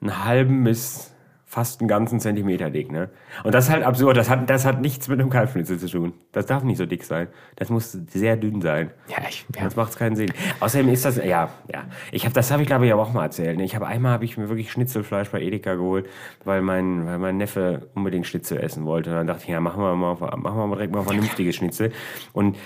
einen halben bis fast einen ganzen Zentimeter dick. Ne? Und das ist halt absurd. Das hat, das hat nichts mit einem Kalbschnitzel zu tun. Das darf nicht so dick sein. Das muss sehr dünn sein. ja, ich, ja, Sonst macht es keinen Sinn. Außerdem ist das, ja, ja. Ich habe, das habe ich glaube ich aber auch mal erzählt. Ne? Ich habe einmal habe ich mir wirklich Schnitzelfleisch bei Edeka geholt, weil mein, weil mein Neffe unbedingt Schnitzel essen wollte. Und dann dachte ich, ja, machen wir mal, machen wir mal direkt mal vernünftiges Schnitzel. Und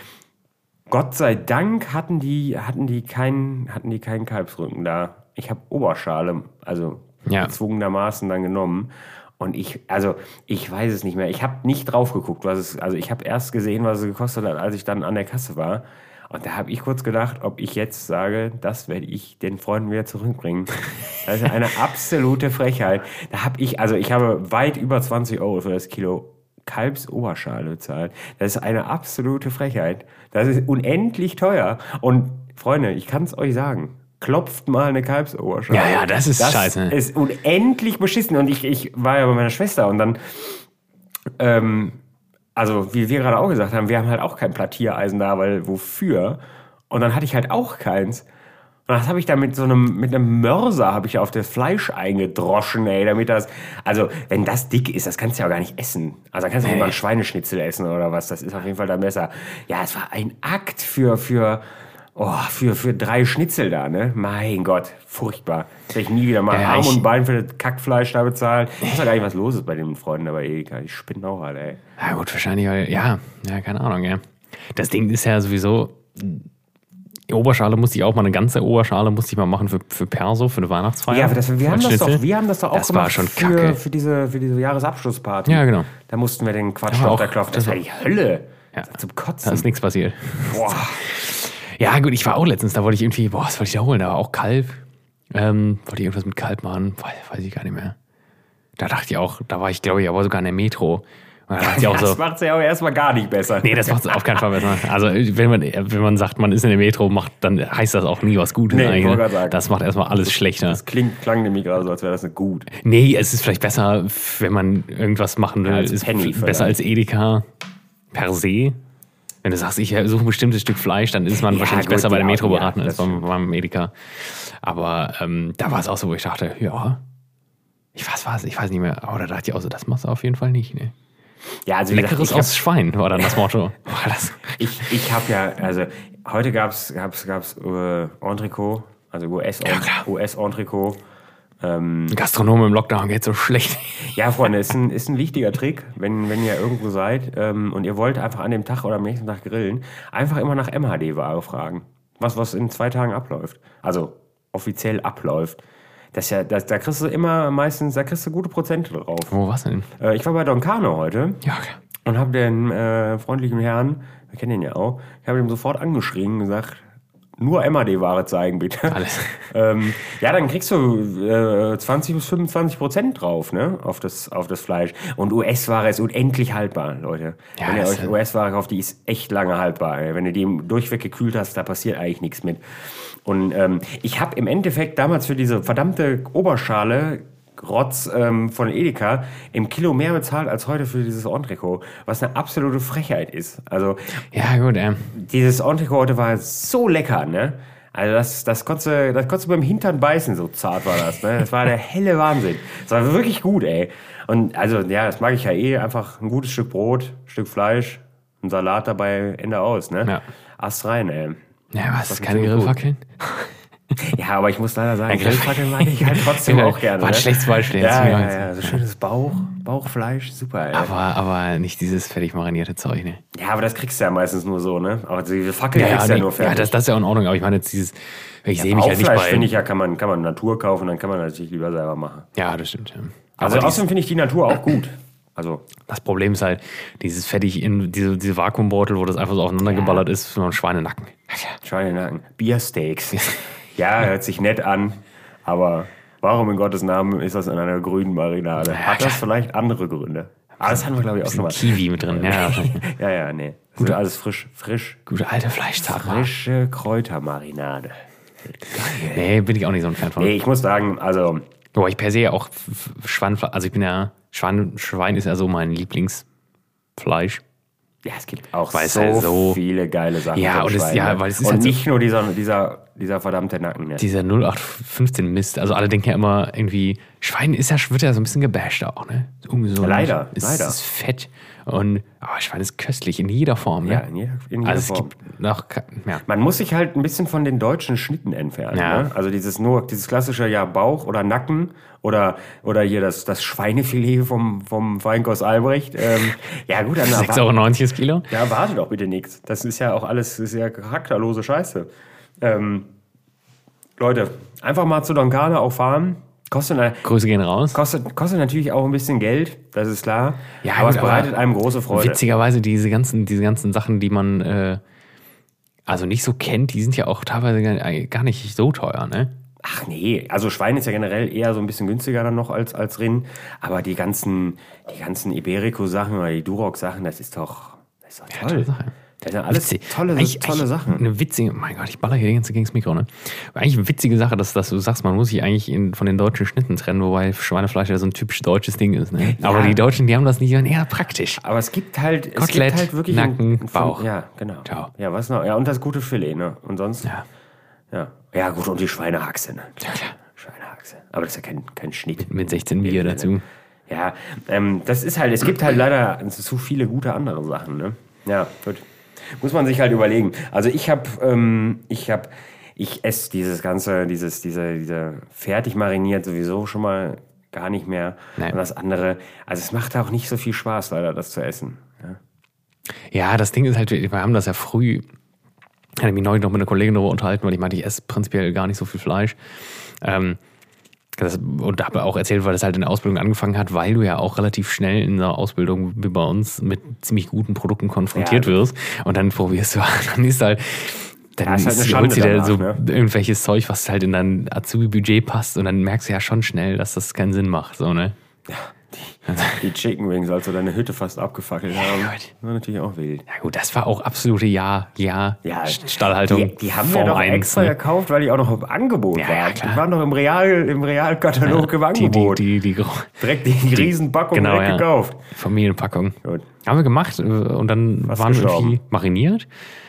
Gott sei Dank hatten die, hatten die keinen, hatten die keinen Kalbsrücken da. Ich habe Oberschale, also Ja. gezwungenermaßen dann genommen. Und ich, also ich weiß es nicht mehr. Ich habe nicht drauf geguckt, was es, also ich habe erst gesehen, was es gekostet hat, als ich dann an der Kasse war. Und da habe ich kurz gedacht, ob ich jetzt sage, das werde ich den Freunden wieder zurückbringen. *laughs* Das ist eine absolute Frechheit. Da habe ich, also ich habe weit über 20 Euro für das Kilo Kalbsoberschale bezahlt. Das ist eine absolute Frechheit. Das ist unendlich teuer. Und Freunde, ich kann es euch sagen. Klopft mal eine Kalbsoberschale. Ja, ja, das ist das scheiße. ist unendlich beschissen. Und ich, ich war ja bei meiner Schwester und dann, ähm, also wie wir gerade auch gesagt haben, wir haben halt auch kein Plattiereisen da, weil wofür? Und dann hatte ich halt auch keins. Und das habe ich dann mit so einem, mit einem Mörser habe ich auf das Fleisch eingedroschen, ey, damit das, also wenn das dick ist, das kannst du ja auch gar nicht essen. Also dann kannst du nicht mal einen Schweineschnitzel essen oder was, das ist auf jeden Fall dann besser. Ja, es war ein Akt für, für, oh, für, für drei Schnitzel da, ne? Mein Gott, furchtbar. Das werde ich nie wieder mal Ja, Arm ich- und Bein für das Kackfleisch da bezahlen. Ich weiß ja gar nicht, was los ist bei den Freunden da bei Edeka. Die spinnen auch alle, ey. Ja, gut, wahrscheinlich, weil, ja, ja, keine Ahnung, ja. Das Ding ist ja sowieso, Die Oberschale musste ich auch mal, eine ganze Oberschale musste ich mal machen für, für Perso, für eine Weihnachtsfeier. Ja, aber das, wir, haben das doch, wir haben das doch auch Das war gemacht schon für, kacke. für, diese, für diese Jahresabschlussparty. Ja, genau. Da mussten wir den Quatsch war auch- der Klopf. Das war die Hölle. Ja. War zum Da Kotzen. ist nichts passiert. Boah. Ja, gut, ich war auch letztens, da wollte ich irgendwie, boah, was wollte ich da holen? Da war auch Kalb. Ähm, wollte ich irgendwas mit Kalb machen? Weiß, weiß ich gar nicht mehr. Da dachte ich auch, da war ich, glaube ich, aber sogar in der Metro. Da auch Das so, macht es ja auch erstmal gar nicht besser. nee, das macht es auf keinen Fall besser. Also, wenn man, wenn man sagt, man ist in der Metro, macht, dann heißt das auch nie was Gutes Nee, ich eigentlich. ne? sagen. Das macht erstmal alles schlechter. Das klingt, klang nämlich gerade so, als wäre das nicht gut. Nee, es ist vielleicht besser, wenn man irgendwas machen will, als ist Penny besser vielleicht. als Edeka per se. Wenn du sagst, ich suche ein bestimmtes Stück Fleisch, dann ist man Ja, wahrscheinlich gut, besser bei der Metro ja, beraten als beim, beim Edeka. Aber ähm, da war es auch so, wo ich dachte, ja, ich weiß was, ich weiß nicht mehr. Aber da dachte ich auch so, das machst du auf jeden Fall nicht. Ne? Ja, also wie gesagt, Leckeres ich hab- aus Schwein war dann das Motto. *laughs* Das? Ich, ich habe ja, also heute gab es gab's, gab's, äh, Entrecot, also US, Ja, klar. US Entrecot. Gastronomen im Lockdown geht so schlecht. Ja, Freunde, ist ein, ist ein wichtiger Trick, wenn, wenn ihr irgendwo seid ähm, und ihr wollt einfach an dem Tag oder am nächsten Tag grillen, einfach immer nach MHD-Ware fragen. Was, was in zwei Tagen abläuft. Also offiziell abläuft. Das ja, das, da kriegst du immer meistens, da kriegst du gute Prozente drauf. Wo war's denn? Äh, ich war bei Don Carlo heute. Ja, klar. und habe den äh, freundlichen Herrn, wir kennen ihn ja auch, ich habe ihm sofort angeschrien und gesagt, nur MAD-Ware zeigen, bitte. Alles. *laughs* ähm, ja, dann kriegst du äh, 20 bis 25 Prozent drauf, ne, auf das, auf das Fleisch. Und US-Ware ist unendlich haltbar, Leute. Ja, Wenn ihr euch US-Ware kauft, die ist echt lange haltbar. Wenn ihr die durchweg gekühlt hast, da passiert eigentlich nichts mit. Und ähm, ich habe im Endeffekt damals für diese verdammte Oberschale Rotz ähm, von Edeka im Kilo mehr bezahlt als heute für dieses Entrecot, was eine absolute Frechheit ist. Also Ja, gut, ähm. dieses Entrecot heute war so lecker, ne? Also das, das, konntest du, das konntest du beim Hintern beißen, so zart war das. Ne? Das war der helle Wahnsinn. Das war wirklich gut, ey. Und also, ja, das mag ich ja eh. Einfach ein gutes Stück Brot, Stück Fleisch, ein Salat dabei, Ende aus, ne? Ja. Ast rein, ey. Ja, was? Das Keine. Grillfackeln? Ja, aber ich muss leider sagen, Ein Grill- Grillfackeln mag ich halt trotzdem Ja, auch gerne. war ein ne? schlechtes Beispiel Ja, ja. ja, ja, so schönes Bauch, Bauchfleisch, super, ey. Aber, aber nicht dieses fertig marinierte Zeug, ne? Ja, aber das kriegst du ja meistens nur so, ne? Aber diese Fackel kriegst du ja nee, nur ja fertig. das, das ist ja in Ordnung, aber ich meine jetzt dieses, ich sehe mich ja nicht Bauchfleisch bei. finde ich ja, kann man, kann man Natur kaufen, dann kann man natürlich lieber selber machen. ja, das stimmt. Ja. Also aber außerdem finde ich die Natur auch gut. Also, das Problem ist halt, dieses fertig in diese, diese Vakuumbeutel, wo das einfach so aufeinander geballert ist, für einen Schweinenacken. Schweinenacken. Biersteaks. Ja, hört sich nett an, aber warum in Gottes Namen ist das in einer grünen Marinade? Hat das vielleicht andere Gründe? Aber das haben wir, glaube ich, auch schon mal. Kiwi mit drin, ja. *laughs* Ja, ja, nee. Ist alles frisch, frisch, Gute alte Fleischzart. frische Kräutermarinade. Nee, bin ich auch nicht so ein Fan von. Nee, ich muss sagen, also, Wobei ich per se auch Schweinefleisch, also ich bin ja, Schwein, Schwein ist ja so mein Lieblingsfleisch. ja, es gibt auch es so, halt so- viele geile Sachen. Ja, und es- Schwein, ja, weil es ist Und halt so- nicht nur dieser, dieser, dieser verdammte Nacken. Ne? Dieser 0815 Mist, also alle denken ja immer irgendwie, Schwein ist ja, wird ja so ein bisschen gebasht auch, ne? Ungesund. Leider, ist, leider. ist fett. Und aber Schwein ist köstlich in jeder Form, ne? Ja, in jeder, in jeder also es Form. gibt noch, ja. Man muss sich halt ein bisschen von den deutschen Schnitten entfernen. Ja. Ne? Also dieses nur dieses klassische ja Bauch oder Nacken oder oder hier das, das Schweinefilet vom vom Feinkos Albrecht. Ähm, *laughs* ja gut, dann 6,90 Euro das Kilo. ja, warte doch bitte nichts. Das ist ja auch alles ist ja charakterlose Scheiße. Ähm, Leute, einfach mal zu Don Carlo auch fahren. Kostet, Grüße gehen raus. kostet, kostet natürlich auch ein bisschen Geld, das ist klar. Ja, aber es bereitet aber einem große Freude. Witzigerweise diese ganzen, diese ganzen Sachen, die man äh, also nicht so kennt, die sind ja auch teilweise gar, gar nicht so teuer, ne? Ach nee, also Schwein ist ja generell eher so ein bisschen günstiger dann noch als, als Rind. Aber die ganzen, die ganzen Iberico-Sachen oder die Duroc-Sachen, das ist doch, das ist doch toll. tolle Sache. Das sind alles Witzig. tolle, Eigentlich- tolle eigentlich Sachen. Eine witzige, mein Gott, ich baller hier die ganze gegen das Mikro, ne? Aber Eigentlich eine witzige Sache, dass, dass du sagst, man muss sich eigentlich in, von den deutschen Schnitten trennen, wobei Schweinefleisch ja so ein typisch deutsches Ding ist, ne? Aber die Deutschen, die haben das nicht, eher praktisch. Aber es gibt halt, es Kotelett, gibt halt wirklich Nacken, ein, Bauch. Ja, genau. Ciao. Ja, was noch? Ja, und das gute Filet, ne? Und sonst? Ja. Ja, ja gut, und die Schweinehaxe, ne? Ja, klar. Schweinehaxe. Aber das ist ja kein, kein Schnitt. Mit 16 Bier dazu. Ja, ähm, das ist halt, es gibt halt leider zu viele gute andere Sachen, ne? Ja, gut. Muss man sich halt überlegen. Also ich habe, ähm, ich habe, ich esse dieses ganze, dieses, diese, diese fertig mariniert sowieso schon mal gar nicht mehr. Nein. Und das andere, also es macht auch nicht so viel Spaß, leider, das zu essen. Ja. Ja, das Ding ist halt, wir haben das ja früh hatte mich neulich noch mit einer Kollegin darüber unterhalten, weil ich meinte, ich esse prinzipiell gar nicht so viel Fleisch. Ähm, das, und habe auch erzählt, weil das halt in der Ausbildung angefangen hat, weil du ja auch relativ schnell in der Ausbildung wie bei uns mit ziemlich guten Produkten konfrontiert Ja. wirst. Und dann probierst du, dann ist halt, dann Ja, ist halt eine holst du dir so ne? irgendwelches Zeug, was halt in dein Azubi-Budget passt. Und dann merkst du ja schon schnell, dass das keinen Sinn macht. So, ne? Die Chicken Wings, als wir deine Hütte fast abgefackelt haben. gut. War natürlich auch wild. Ja gut, das war auch absolute Ja, Ja, Ja, Stallhaltung. Die, die haben wir doch 1, extra ne? gekauft, weil die auch noch im Angebot Ja, waren. ja. Die waren noch im, Real, im Realkatalog im Die, die, Angebot. die, die, die direkt *laughs* die Riesenpackung genau, direkt ja. gekauft. Familienpackung. Gut. Haben wir gemacht äh, und dann Fast waren gestorben. irgendwie mariniert.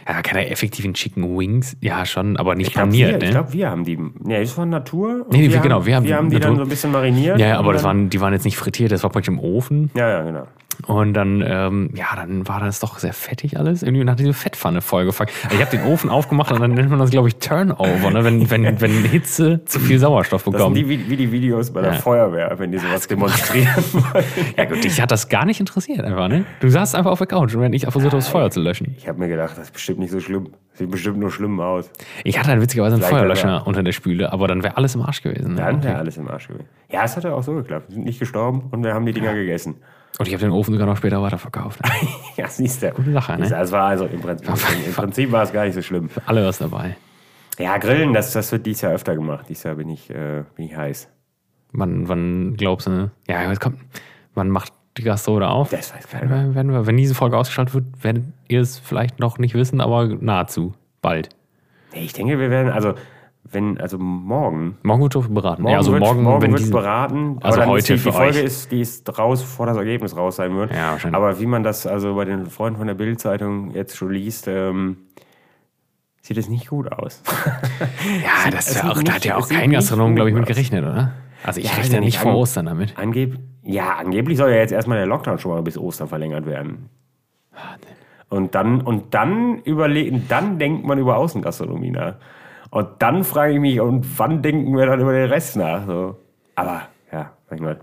Ja, keine effektiven Chicken Wings. Ja, schon, aber nicht Ich glaube, paniert, wir, ne? ich glaub, wir haben die. Ja, das war Natur. und Nee, nee, wir genau, haben, wir haben wir die haben die dann Natur. so ein bisschen mariniert. ja, ja, aber das dann, waren, die waren jetzt nicht frittiert, das war praktisch im Ofen. Ja, ja, genau. Und dann, ähm, ja, dann war das doch sehr fettig alles. Irgendwie nach diese Fettpfanne vollgefangen. Also ich habe den Ofen aufgemacht und dann nennt man das, glaube ich, Turnover, ne? wenn, wenn, *laughs* wenn Hitze zu viel Sauerstoff Das sind bekommt. die, wie, die Videos bei der Ja. Feuerwehr, wenn die sowas demonstrieren *laughs* wollen. ja gut, dich hat das gar nicht interessiert einfach, ne? Du saßt einfach auf der Couch und wenn ich versucht habe, das Feuer zu löschen. Ich habe mir gedacht, das ist bestimmt nicht so schlimm. Sieht bestimmt nur schlimm aus. Ich hatte dann witzigerweise einen Vielleicht Feuerlöscher sogar. unter der Spüle, aber dann wäre alles im Arsch gewesen. Ne? Dann wäre alles im Arsch gewesen. Ja, es hat ja auch so geklappt. Wir sind nicht gestorben und wir haben die Dinger gegessen. Und ich habe den Ofen sogar noch später weiterverkauft. Ne? *laughs* Ja, siehst du. Gute Sache, ne? Es war also im Prinzip, im Prinzip war es gar nicht so schlimm. Alle was dabei. Ja, Grillen, das, das wird dieses Jahr öfter gemacht. Dieses Jahr bin ich, äh, bin ich heiß. Wann, wann glaubst du, ne? Ja, jetzt kommt, wann macht die Gastro auf? Das weiß keiner. Wir, werden wir, wenn diese Folge ausgestrahlt wird, werdet ihr es vielleicht noch nicht wissen, aber nahezu. Bald. Nee, ich denke, wir werden, also, wenn, also morgen. Morgen wird beraten. Morgen ja, also wird, morgen, morgen wird beraten. Also dann heute ist die, die Folge euch. ist, die ist raus, bevor das Ergebnis raus sein wird. Ja, wahrscheinlich. Aber wie man das also bei den Freunden von der Bild-Zeitung jetzt schon liest, ähm, sieht es nicht gut aus. *laughs* ja, das es ja auch, da nicht- hat ja auch kein Gastronom, glaube ich, mit gerechnet, oder? Also ich Ja, rechne ja nicht vor Ostern damit. Angeb ja, angeblich soll ja jetzt erstmal der Lockdown schon mal bis Ostern verlängert werden. Und dann, und dann überlegen, dann denkt man über Außengastronomie nach. Und dann frage ich mich, und wann denken wir dann über den Rest nach? So. Aber ja, Gott,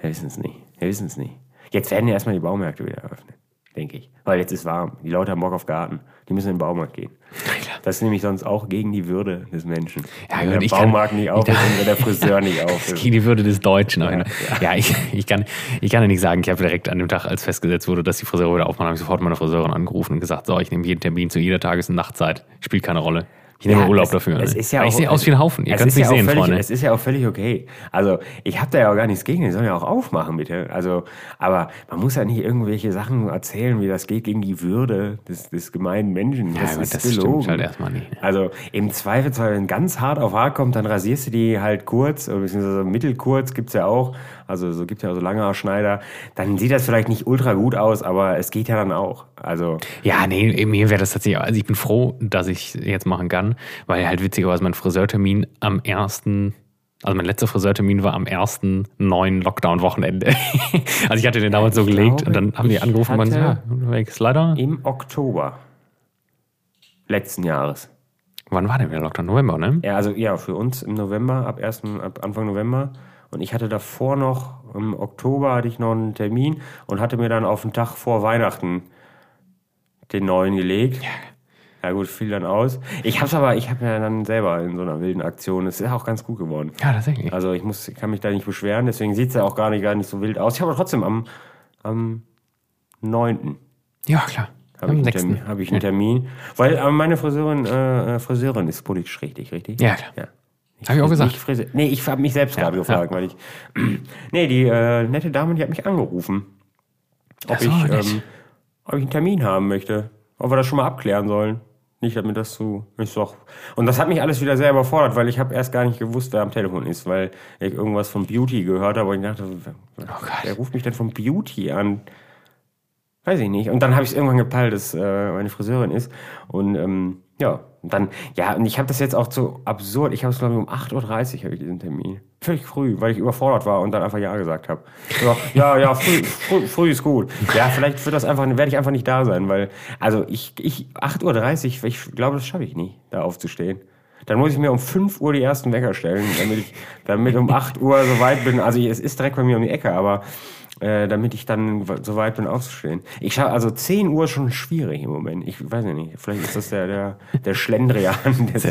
wir wissen es nicht. Wir wissen es nicht. Jetzt werden ja erstmal die Baumärkte wieder eröffnet, denke ich. Weil jetzt ist warm. Die Leute haben Bock auf Garten. Die müssen in den Baumarkt gehen. Das ist nämlich sonst auch gegen die Würde des Menschen. Ja, Wenn der ich kann- Baumarkt nicht auf ist wenn der Friseur nicht *laughs* auf ist. gegen die Würde des Deutschen. Ja, ja. ich, ich, kann, ich kann ja nicht sagen, ich habe direkt an dem Tag, als festgesetzt wurde, dass die Friseure wieder aufmachen, habe ich sofort meine Friseurin angerufen und gesagt, so, ich nehme jeden Termin zu jeder Tages- und Nachtzeit. Spielt keine Rolle. Ich nehme Ja, Urlaub es, dafür. Es ne? ist ja ich auch, sehe aus wie ein Haufen. Ihr es könnt es nicht ja sehen, völlig, Freunde. Es ist ja auch völlig okay. Also, ich habe da ja auch gar nichts gegen. Die sollen ja auch aufmachen, bitte. Also, aber man muss ja nicht irgendwelche Sachen erzählen, wie das geht gegen die Würde des, des gemeinen Menschen. Ja, Das aber ist das gelogen. stimmt halt erstmal nicht. ne? Also im Zweifelsfall, wenn ganz hart auf hart kommt, dann rasierst du die halt kurz, beziehungsweise mittelkurz gibt's ja auch. Also so gibt's ja auch so lange Schneider. Dann sieht das vielleicht nicht ultra gut aus, aber es geht ja dann auch. Also Ja, nee, mir wäre das tatsächlich, also ich bin froh, dass ich jetzt machen kann, weil halt witzigerweise mein Friseurtermin am ersten, also mein letzter Friseurtermin war am ersten neuen Lockdown-Wochenende. *laughs* also ich hatte den damals so Ich gelegt glaube, und dann haben die angerufen und meinten, ja, weg leider. im Oktober letzten Jahres. Wann war denn der Lockdown? November, ne? Ja, also ja, für uns im November, ab, 1., ab Anfang November. Und ich hatte davor noch, im Oktober hatte ich noch einen Termin und hatte mir dann auf den Tag vor Weihnachten den neuen gelegt. Ja gut, fiel dann aus. Ich hab's aber, ich habe ja dann selber in so einer wilden Aktion, es ist auch ganz gut geworden. Ja, tatsächlich. Also ich muss, ich kann mich da nicht beschweren, deswegen sieht's ja auch gar nicht, gar nicht so wild aus. Ich habe aber trotzdem am, am 9. Ja, klar. habe ich, Am einen 6. Termin, hab ich einen Termin. Weil äh, meine Friseurin, äh, äh, Friseurin ist politisch richtig, richtig? Ja, klar. Ja. Hab ich auch gesagt. Friseur. Nee, ich habe mich selbst gerade gefragt, weil ich. *clears throat* nee, die äh, nette Dame, die hat mich angerufen. Ob, so, ich, ähm, ob ich einen Termin haben möchte. Ob wir das schon mal abklären sollen. Nicht, damit das so. Ich sag, und das hat mich alles wieder sehr überfordert, weil ich habe erst gar nicht gewusst, wer am Telefon ist, weil ich irgendwas von Beauty gehört habe. Und ich dachte, Oh Gott. wer ruft mich denn von Beauty an? Weiß ich nicht. Und dann habe ich es irgendwann gepeilt, dass äh, meine Friseurin ist. Und ähm, ja, und dann, ja, und ich habe das jetzt auch so absurd. Ich habe es, glaube ich, um 8.30 Uhr habe ich diesen Termin. Völlig früh, weil ich überfordert war und dann einfach Ja gesagt habe. Ja, ja, ja früh, früh, früh ist gut. Ja, vielleicht wird das einfach, werde ich einfach nicht da sein, weil, also ich, ich 8.30 Uhr, ich glaube, das schaffe ich nicht, da aufzustehen. Dann muss ich mir um 5 Uhr die ersten Wecker stellen, damit ich damit um 8 Uhr so weit bin. Also es ist direkt bei mir um die Ecke, aber äh, damit ich dann so weit bin aufzustehen. Ich schaue, also 10 Uhr ist schon schwierig im Moment. Ich weiß ja nicht, vielleicht ist das der, der, der Schlendrian. *laughs* Der so,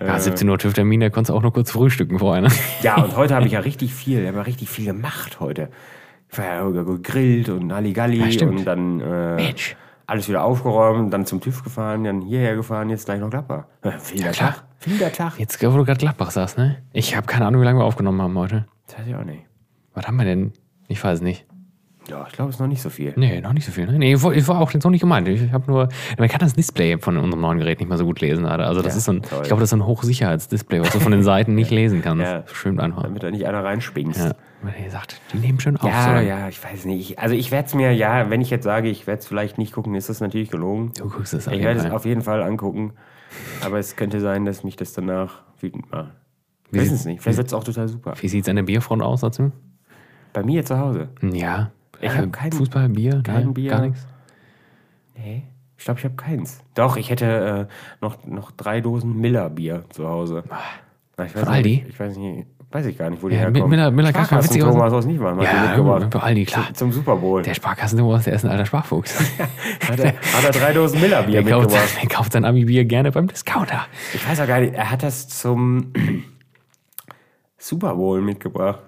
Ja, 17 Uhr TÜV-Termin, da konntest du auch noch kurz frühstücken vorher. Ne? *laughs* ja, und heute habe ich ja *laughs* richtig viel, ich habe ja richtig viel gemacht heute. Ich war ja gegrillt und Halligalli Ja, und dann äh, alles wieder aufgeräumt, dann zum TÜV gefahren, dann hierher gefahren, jetzt gleich noch Gladbach. Ja, wilder klar. Tag. Wilder Tag. Jetzt, wo du gerade Gladbach sagst, ne? Ich habe keine Ahnung, wie lange wir aufgenommen haben heute. Das weiß ich auch nicht. Was haben wir denn? Ich weiß es nicht. Ja, ich glaube, es ist noch nicht so viel. Nee, noch nicht so viel. Ne? Nee, war, war auch so nicht gemeint. Ich habe nur, man kann das Display von unserem neuen Gerät nicht mal so gut lesen gerade. Also das Ja, ist so ein, toll. ich glaube, das ist so ein Hochsicherheitsdisplay, was du von den Seiten nicht *laughs* lesen kannst. Ja. Stimmt einfach. Damit da nicht einer reinspringst. Ja. Weil ihr sagt, die nehmen schön auf. Ja, so. ja, ich weiß nicht. Ich- Also ich werde es mir, ja, wenn ich jetzt sage, ich werde es vielleicht nicht gucken, ist das natürlich gelogen. Du guckst es Ich werde es auf jeden Fall angucken. Aber es könnte sein, dass mich das danach wütend macht. Wir wissen es nicht. Vielleicht wird es auch total super. Wie sieht es an der Bierfront aus dazu? Bei mir zu Hause. Ja. Ich Äh, hab kein- Fußball, Bier, kein nein, Bier. gar nichts. Nee. Ich glaube, ich habe keins. Doch, ich hätte äh, noch, noch drei Dosen Miller-Bier zu Hause. Ich weiß Von nicht, Aldi? Ich weiß nicht, weiß ich gar nicht, wo die Ja, herkommen. Miller- Miller Sparkassen Thomas aus die Ja, mitgebracht. bei Aldi, klar. Zum Super Bowl. Der Sparkassen, der ist ein alter Sparfuchs. *laughs* Hat er, hat er drei Dosen Miller-Bier *laughs* kauft, mitgebracht. sein- der kauft sein Abi-Bier gerne beim Discounter. Ich weiß auch gar nicht, er hat das zum *clears throat* Super Bowl mitgebracht.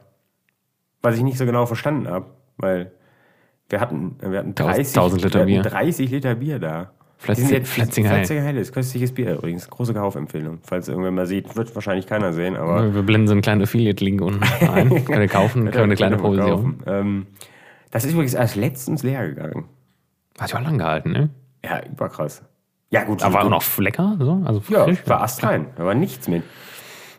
Was ich nicht so genau verstanden habe, weil wir hatten, wir hatten 30, 1000 Liter wir Bier. 30 Liter Bier da. Flötzi- Die sind jetzt- Flötzinger Hell. Flötzinger Helles, köstliches Bier übrigens. Große Kaufempfehlung. Falls irgendwer mal sieht, wird wahrscheinlich keiner sehen, aber. Wir blenden so einen kleinen Affiliate-Link unten ein. *laughs* Könnt ihr kaufen, können wir eine kleine Provision. kaufen. Ähm, das ist übrigens erst letztens leer gegangen. Hat ja auch lang gehalten, ne? Ja, überkrass. Ja, gut. Aber auch gut. noch lecker, so? Also Ja, frisch. war astrein. Da war nichts mit.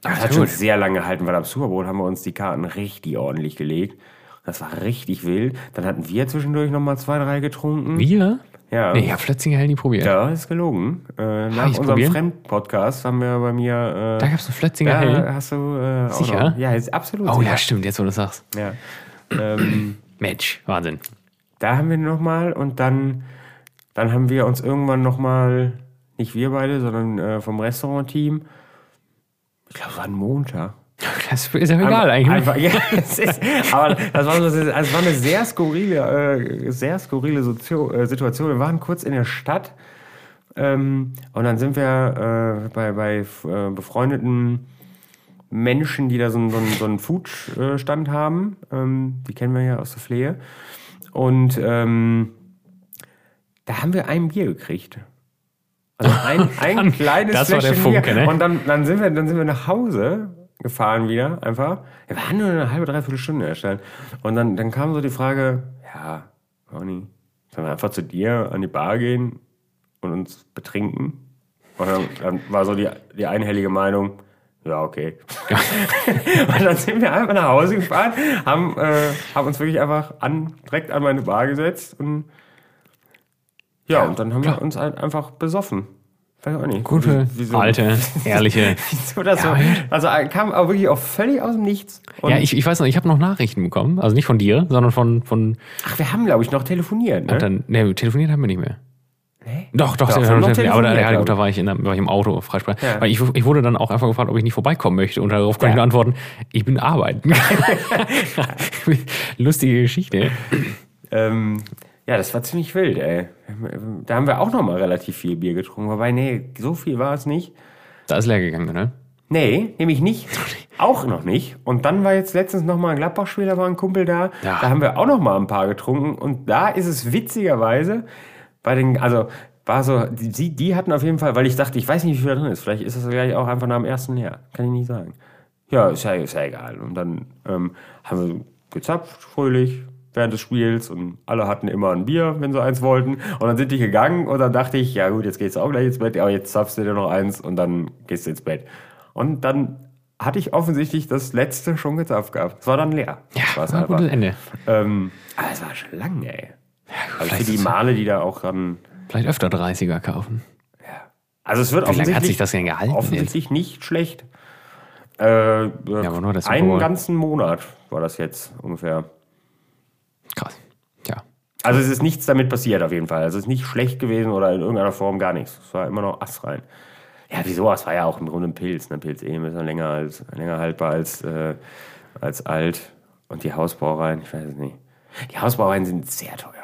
Das Ja, hat schon sehr lange gehalten, weil am Super Bowl haben wir uns die Karten richtig ordentlich gelegt. Das war richtig wild. Dann hatten wir zwischendurch nochmal zwei, drei getrunken. Wir? Ja. Nee, ich hab Flötzinger Hell nie probiert. Ja, ist gelogen. Äh, nach unserem probieren? Fremd-Podcast haben wir bei mir. Da Äh, gab's einen Flötzinger ja, Hell. hast du. Äh, Sicher? Ja, ist absolut. Oh sicher. ja, stimmt, jetzt wo du das sagst. ja. ähm, *clears throat* Mensch, Wahnsinn. da haben wir nochmal und dann, dann haben wir uns irgendwann nochmal, nicht wir beide, sondern äh, vom Restaurant-Team, ich glaube, es war ein Montag. Das ist ja egal eigentlich. ne? Einfach, *laughs* ja, ist, aber das war, so, es war eine sehr skurrile, äh, sehr skurrile Sozio äh, Situation. Wir waren kurz in der Stadt ähm, und dann sind wir äh, bei, bei äh, befreundeten Menschen, die da so, einen- so, einen- so einen Food-Stand haben. Ähm, die kennen wir ja aus der Flehe. Und ähm, da haben wir ein Bier gekriegt. Also ein, *laughs* ein kleines das war der Funke, ne? Und dann, dann, sind wir, dann sind wir nach Hause gefahren wieder, einfach. Wir waren nur eine halbe, dreiviertel Stunde erstellt. Und dann, dann kam so die Frage, ja, Ronny, sollen wir einfach zu dir an die Bar gehen und uns betrinken? Und dann, dann war so die, die einhellige Meinung, ja, okay. *laughs* und dann sind wir einfach nach Hause gefahren, haben, äh, haben uns wirklich einfach an, direkt an meine Bar gesetzt und ja, und dann haben wir uns halt einfach besoffen. Weiß auch nicht. Gute, Wie- wieso- alte, *laughs* ehrliche. Das Ja, so? ja. Also äh, kam auch wirklich auch völlig aus dem Nichts. Und, Ja, ich, ich weiß noch, ich habe noch Nachrichten bekommen. Also nicht von dir, sondern von. von ach, wir haben, glaube ich, noch telefoniert. Ne? dann, ne, telefoniert haben wir nicht mehr. Nee? Doch, doch, Doch, wir wir haben haben noch telefoniert, aber da, ja, gut, da war ich, in, der- war ich im Auto freisprech. Ja. Weil ich, ich wurde dann auch einfach gefragt, ob ich nicht vorbeikommen möchte. Und darauf konnte ich Ja. nur antworten, ich bin arbeiten. *laughs* *laughs* Lustige Geschichte. Ähm, ja, das war ziemlich wild, ey. Da haben wir auch noch mal relativ viel Bier getrunken. Wobei, nee, so viel war es nicht. Da ist leer gegangen, ne? Nee, nämlich nicht. *laughs* Auch noch nicht. Und dann war jetzt letztens noch mal ein Gladbach-Spiel, da war ein Kumpel da. Ja. Da haben wir auch noch mal ein paar getrunken. Und da ist es witzigerweise bei den, also war so, die, die hatten auf jeden Fall, weil ich dachte, ich weiß nicht, wie viel da drin ist. Vielleicht ist das gleich auch einfach nach dem ersten Jahr. Kann ich nicht sagen. Ja, ist ja, ist ja egal. Und dann ähm, haben wir gezapft, fröhlich, während des Spiels und alle hatten immer ein Bier, wenn sie eins wollten. Und dann sind die gegangen und dann dachte ich, ja gut, jetzt gehst du auch gleich ins Bett, aber jetzt zapfst du dir noch eins und dann gehst du ins Bett. Und dann hatte ich offensichtlich das letzte schon gezapft gehabt. Es war dann leer. Ja, Das war gutes Ende. Ähm, aber es war schon lang, ey. Also vielleicht für die Male, die da auch dann. Vielleicht öfter 30er kaufen. Also es wird Wie lange hat offensichtlich, sich das denn gehalten? Jetzt? offensichtlich nicht schlecht. Äh, ja, aber nur das einen ganzen Monat war das jetzt ungefähr. Also es ist nichts damit passiert auf jeden Fall. Also es ist nicht schlecht gewesen oder in irgendeiner Form gar nichts. Es war immer noch astrein. Ja, wieso? Es war ja auch im Grunde ein Pilz. Ein Pilz eh ein bisschen länger, als, länger haltbar als, äh, als alt. Und die Hausbrauereien, ich weiß es nicht. Die Hausbauweine sind sehr teuer.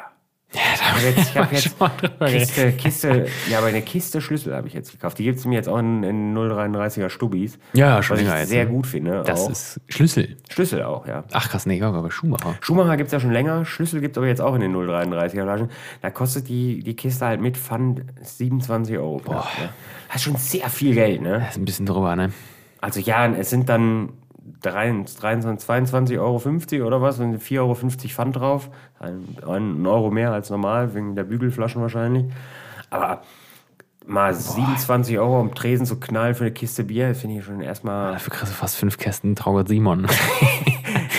Ja, Ich habe jetzt, ich hab *laughs* wir jetzt. Kiste, Kiste, ja, aber eine Kiste Schlüssel habe ich jetzt gekauft. Die gibt es mir jetzt auch in, in 0,33er Stubis. Ja, schon was ich jetzt, sehr ne? gut finde. Das auch. ist Schlüssel. Schlüssel auch, ja. Ach krass, nee, ich aber Schumacher. Schumacher gibt es ja schon länger, Schlüssel gibt es aber jetzt auch in den 0,33er Flaschen. Da kostet die, die Kiste halt mit Pfand 27 Euro. knapp, Ne? Das ist schon sehr viel Geld, ne? Das ist ein bisschen drüber, ne? Also ja, es sind dann 23, 22,50 Euro oder was, sind 4,50 Euro Pfand drauf. Ein, ein Euro mehr als normal, wegen der Bügelflaschen wahrscheinlich. Aber mal 27 Euro am Tresen zu knallen für eine Kiste Bier, finde ich schon erstmal. Dafür kriegst du fast fünf Kästen Traugott Simon. *laughs*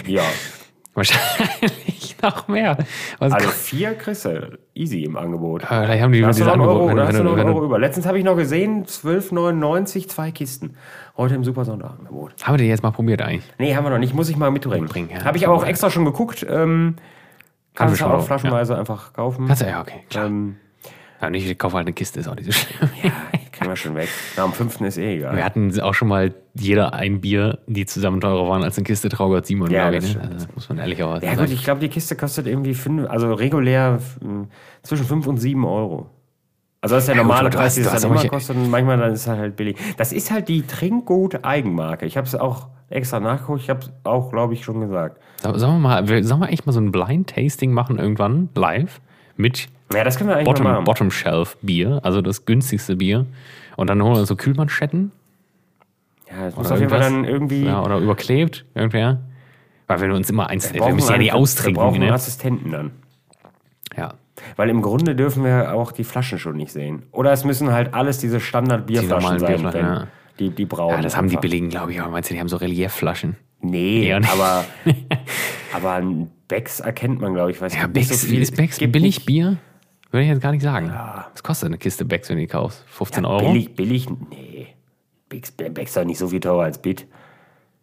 Ja. Wahrscheinlich *laughs* noch mehr. Was Also *laughs* vier kriegst du easy im Angebot. äh, vielleicht haben die Da hast du diese noch einen Angebot. Euro, da hast du noch einen Euro über. Letztens habe ich noch gesehen, 12,99, zwei Kisten. Heute im Super Sonderangebot. haben wir die jetzt mal probiert eigentlich? Nee, haben wir noch nicht. Muss ich mal mitbringen. Mitbringen, ja. Habe ich aber auch extra schon geguckt. Ähm, kannst du schon auch flaschenweise einfach kaufen. Kannst du, ja, okay. Klar. Ähm, Ja, nicht, ich kaufe halt eine Kiste, ist auch nicht so schlimm. ja, kriegen wir schon weg. Na, am fünften ist eh egal. Wir hatten auch schon mal jeder ein Bier, die zusammen teurer waren als eine Kiste Traugott Simon, Ja, glaube ich. das Ne? stimmt. Also, das muss man ehrlicherweise Ja sagen. gut, ich glaube, die Kiste kostet irgendwie fünf, also regulär mh, zwischen 5 und 7 Euro. Also das ist der Ja, gut, normale du Preis, du es dann immer kostet und manchmal dann ist es halt billig. Das ist halt die Trinkgut-Eigenmarke. Ich habe es auch extra nachgeguckt, ich habe es auch, glaube ich, schon gesagt. So- Sollen wir mal, sollen wir echt mal so ein Blind-Tasting machen irgendwann, live, mit Ja, das können wir eigentlich Bottom. Bottom Shelf Bier, also das günstigste Bier. Und dann holen wir uns so Kühlmanschetten Ja, das muss auf jeden Fall dann irgendwie... ja, oder überklebt, irgendwer. Weil wenn wir uns immer eins, wir, brauchen müssen ja einen- nicht austrinken. Wir brauchen einen Ne? Assistenten dann. Ja. Weil im Grunde dürfen wir auch die Flaschen schon nicht sehen. Oder es müssen halt alles diese Standard-Bierflaschen normalen sein, Bierflaschen, wenn ja. die, die brauchen. ja, das haben die einfach. billigen, glaube ich, aber meinst du, die haben so Reliefflaschen? Nee, aber, *laughs* aber ein Becks erkennt man, glaube ich. Weiß Ja, Becks, so viel- ist Becks gibt billig nicht- Bier? Würde ich jetzt gar nicht sagen. Was kostet eine Kiste Becks, wenn du die kaufst? 15 Ja, Euro? Billig, billig, nee. Becks, Becks ist doch nicht so viel teurer als Bit.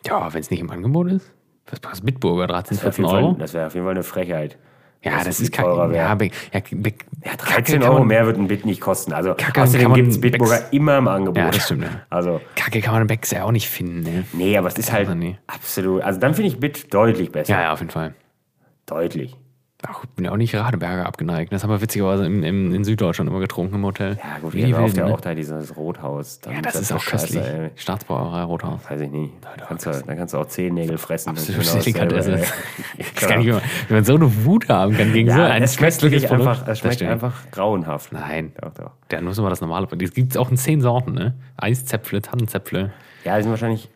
Ja, wenn es nicht im Angebot ist. Was kostet Bitburger? 13, Das wäre auf 14 jeden Fall- Euro? Das wäre auf jeden Fall eine Frechheit. Ja, das es ist kacke. Ja, ja, Beck, Ja, Kacke 13 kann Euro mehr wird ein Bit nicht kosten. Also Kacke außerdem gibt es Bitburger Becks- immer im Angebot. Ja, das stimmt, ja. *laughs* Also, Kacke kann man in Becks ja auch nicht finden. Ne? nee, aber es ist halt aber nee. absolut. Also dann finde ich Bit deutlich besser. Ja, ja, auf jeden Fall. Deutlich. Ach, ich bin ja auch nicht Radeberger abgeneigt. Das haben wir witzigerweise im, im, in Süddeutschland immer getrunken im Hotel. Ja, gut, kauft Wilden, ja ne? auch da dieses Rothaus. Dann Ja, das ist so auch köstlich. Staatsbrauerei Rothaus. Weiß ich nicht. Da kannst, du, da kannst du auch Zehennägel fressen. Absolut genau Delikatesse. dasselbe, ey. *laughs* Ich kann nicht, wie man, so eine Wut haben kann gegen so Ja, ein es schmeckt wirklich Produkt. einfach, es schmeckt einfach grauenhaft. Nein, Doch, doch. dann muss man das normale. Das gibt es auch in zehn Sorten, ne? Eiszäpfle, Tannenzäpfle. Ja, die sind wahrscheinlich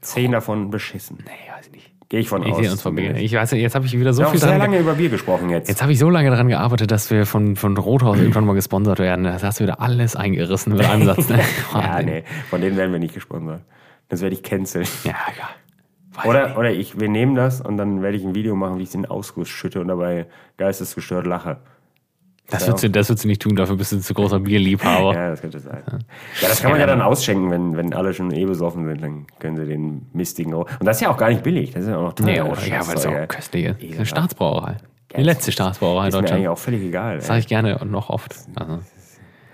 zehn davon beschissen. Nee, weiß ich nicht. Gehe ich von Ich aus. uns von Bier. Ich weiß, jetzt habe ich wieder so viel sehr lange über Bier gesprochen jetzt. Jetzt habe ich so lange daran gearbeitet, dass wir von, von Rothaus irgendwann mal gesponsert werden. Das hast du wieder alles eingerissen mit einem Satz. Ne? *laughs* ja, Wahnsinn. nee, von denen werden wir nicht gesponsert. Das werde ich canceln. Ja, egal. Weiß Oder, oder ich, wir nehmen das und dann werde ich ein Video machen, wie ich den Ausguss schütte und dabei geistesgestört lache. Das würdest, du, das würdest du nicht tun, dafür bist du zu großer Bierliebhaber. Ja, das könnte sein. Ja, das kann man ja dann ausschenken, wenn, wenn alle schon eh besoffen sind, dann können sie den mistigen. Und das ist ja auch gar nicht billig, das ist ja auch noch teuer. Nee, oder? Ja, weil Scheißzeug, auch köstlich ist. Eine. Staatsbrauerei. Die letzte Staatsbrauerei in Ist mir eigentlich Deutschland. auch völlig egal. Das sage ich gerne und noch oft. Also.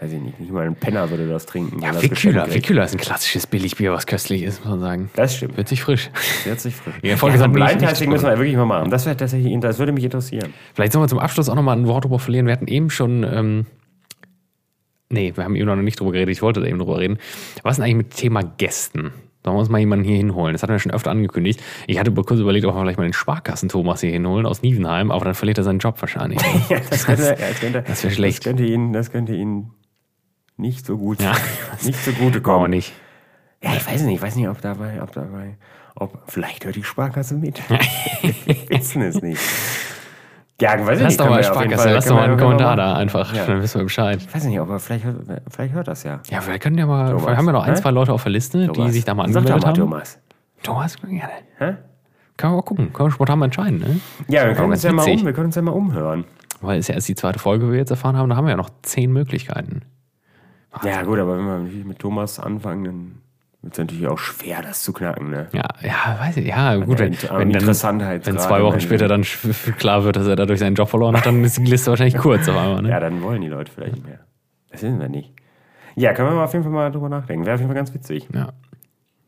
Weiß ich nicht, nicht mal ein Penner würde das trinken. Ja, das kriegt. Wickhüler ist ein klassisches Billigbier, was köstlich ist, muss man sagen. Das stimmt. Wird sich frisch. Hört sich frisch. Ja, Ja, hat mich nicht Blind-Tasting müssen wir wirklich mal machen. Das, wäre tatsächlich, das würde mich interessieren. Vielleicht sollen wir zum Abschluss auch nochmal ein Wort drüber verlieren. Wir hatten eben schon, ähm, nee, wir haben eben noch nicht drüber geredet, ich wollte da eben drüber reden. Was ist denn eigentlich mit Thema Gästen? Sollen wir uns mal jemanden hier hinholen? Das hatten wir schon öfter angekündigt. Ich hatte kurz überlegt, ob wir vielleicht mal den Sparkassen-Thomas hier hinholen aus Nievenheim, aber dann verliert er seinen Job wahrscheinlich. *laughs* Ja, das könnte, ja, das könnte, das wäre schlecht. Das könnte ihn, das könnte ihn nicht so gut, Ja. *laughs* nicht so gute Brauchen wir kommen. nicht. Ja, ich weiß nicht, ich weiß nicht, ob dabei, ob dabei, ob, vielleicht hört die Sparkasse mit. *laughs* Wir wissen es nicht. Ja, weiß ich Lass nicht. doch mal wir Sparkasse, Fall- lass doch mal wir- einen wir Kommentar da einfach, Ja. dann wissen wir Bescheid. Ich weiß nicht, aber vielleicht, hört- vielleicht hört das ja. Ja, wir können ja mal, Thomas, vielleicht haben wir noch ein, zwei Leute auf der Liste, die Thomas. sich da mal Sag doch angemeldet mal, haben. Thomas. Thomas, gerne. Hä? Können wir mal gucken, können wir spontan mal entscheiden, ne? Ja, wir können, uns ja mal um, wir können uns ja mal umhören. Weil es ja erst die zweite Folge, wie wir jetzt erfahren haben, da haben wir ja noch zehn Möglichkeiten. Ja, gut, aber wenn wir natürlich mit Thomas anfangen, dann wird es natürlich auch schwer, das zu knacken. Ne? Ja, ja, weiß ich. Ja, gut, wenn, wenn, dann, Interessantheitsgrad wenn zwei Wochen später dann klar wird, dass er dadurch seinen Job verloren hat, dann ist die Liste wahrscheinlich kurz auf einmal. Ne? Ja, dann wollen die Leute vielleicht mehr. Das sind wir nicht. Ja, können wir mal auf jeden Fall mal drüber nachdenken. Wäre auf jeden Fall ganz witzig. Ja.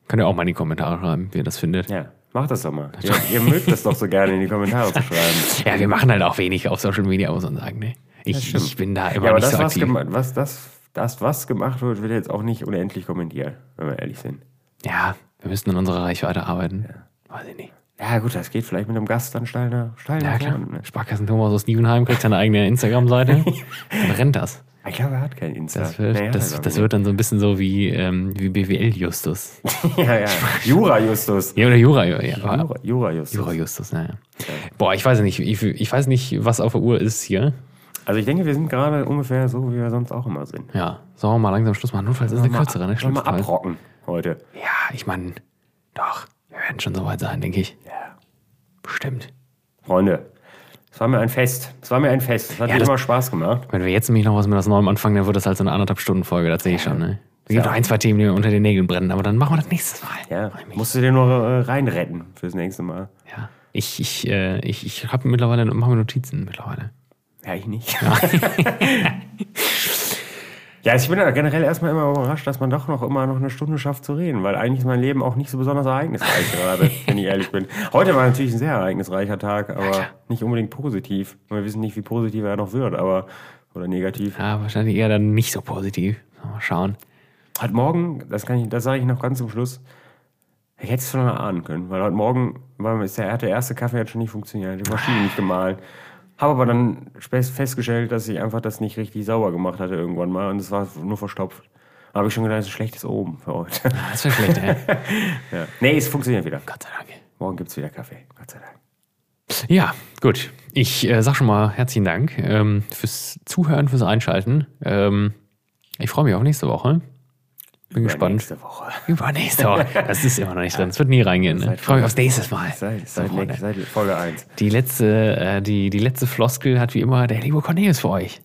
Könnt ihr auch mal in die Kommentare schreiben, wie ihr das findet. Ja. Macht das doch mal. Ihr, ihr mögt das doch so gerne in die Kommentare zu schreiben. *laughs* Ja, wir machen halt auch wenig auf Social Media, muss man sagen. Ne? Ich, ich bin da immer Ja, aber nicht das, so was, aktiv. gema- was, das, das, was gemacht wird, wird jetzt auch nicht unendlich kommentiert, wenn wir ehrlich sind. Ja, wir müssen an unserer Reichweite arbeiten. Weiß ich nicht. Ja, gut, das geht vielleicht mit einem Gast dann steil nach, steil Ja, klar. vorne. Ne? Sparkassen Thomas aus Nievenheim kriegt seine eigene Instagram-Seite. *laughs* Dann rennt das. Ich glaube, er hat kein Insta. Das wird, er, das, glaub das wird dann so ein bisschen so wie, ähm, wie BWL-Justus. *laughs* ja, ja. Jura Justus. Ja, oder Jura, ja. ja. Jura, Jura Justus. Jura Justus, naja. Boah, ich weiß nicht, ich, ich weiß nicht, was auf der Uhr ist hier. Also ich denke, wir sind gerade ungefähr so, wie wir sonst auch immer sind. Ja, sollen wir mal langsam Schluss machen. Notfalls ist es eine kürzere, ne? Sollen wir mal abrocken heute. Ja, ich meine, doch, wir werden schon soweit sein, denke ich. Ja. Bestimmt. Freunde, es war mir ein Fest. Es war mir ein Fest. Es hat Ja, mir das- immer Spaß gemacht. Wenn wir jetzt nämlich noch was mit das Neuem anfangen, dann wird das halt so eine anderthalb Stunden Folge, das sehe ich schon, ne? Es gibt noch ein, zwei Themen, die mir unter den Nägeln brennen, aber dann machen wir das nächstes Mal. Ja, musst du dir nur äh, reinretten fürs nächste Mal. ja. Ich, ich, äh, ich, ich habe mittlerweile, mache mir Notizen mittlerweile. Ja, ich nicht. Ja, *laughs* also ich bin ja generell erstmal immer überrascht, dass man doch noch immer noch eine Stunde schafft zu reden, weil eigentlich ist mein Leben auch nicht so besonders ereignisreich gerade, *laughs* wenn ich ehrlich bin. Heute war natürlich ein sehr ereignisreicher Tag, aber klar. nicht unbedingt positiv. Wir wissen nicht, wie positiv er noch wird, aber oder negativ. Ja, wahrscheinlich eher dann nicht so positiv. Mal schauen. Heute Morgen, das kann ich, das sage ich noch ganz zum Schluss. Ich hätte es schon mal ahnen können, weil heute Morgen war, ist der, hat der erste Kaffee hat schon nicht funktioniert, die Maschine nicht gemahlen. Habe aber dann festgestellt, dass ich einfach das nicht richtig sauber gemacht hatte irgendwann mal und es war nur verstopft. Da habe ich schon gedacht, das ist ein schlechtes Oben für heute. Das wäre schlecht, ey. *laughs* ja. Nee, es funktioniert wieder. Gott sei Dank. Morgen gibt es wieder Kaffee. Gott sei Dank. Ja, gut. Ich äh, sag schon mal herzlichen Dank ähm, fürs Zuhören, fürs Einschalten. Ähm, ich freue mich auf nächste Woche. Bin gespannt. Nächste Woche. Übernächste Woche. *laughs* Das ist immer noch nicht drin. Es wird nie reingehen. Ne? Ich freue mich aufs nächste Mal. Seit, So, seit, Freunde. seit Folge 1. Die letzte, äh, die, die letzte Floskel hat wie immer der liebe Cornelius für euch.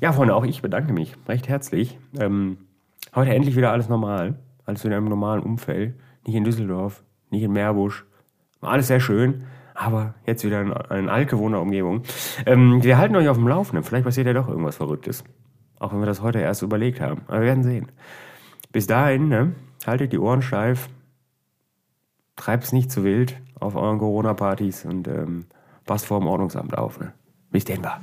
Ja, Freunde, auch ich bedanke mich recht herzlich. Ähm, heute endlich wieder alles normal. Alles wieder im normalen Umfeld. Nicht in Düsseldorf, nicht in Meerbusch. War alles sehr schön, aber jetzt wieder in, in altgewohnter Umgebung. Ähm, wir halten euch auf dem Laufenden. Vielleicht passiert ja doch irgendwas Verrücktes. Auch wenn wir das heute erst überlegt haben. Aber wir werden sehen. Bis dahin, ne? haltet die Ohren steif, treibt es nicht zu wild auf euren Corona-Partys und ähm, passt vor dem Ordnungsamt auf. Ne? Bis denn war.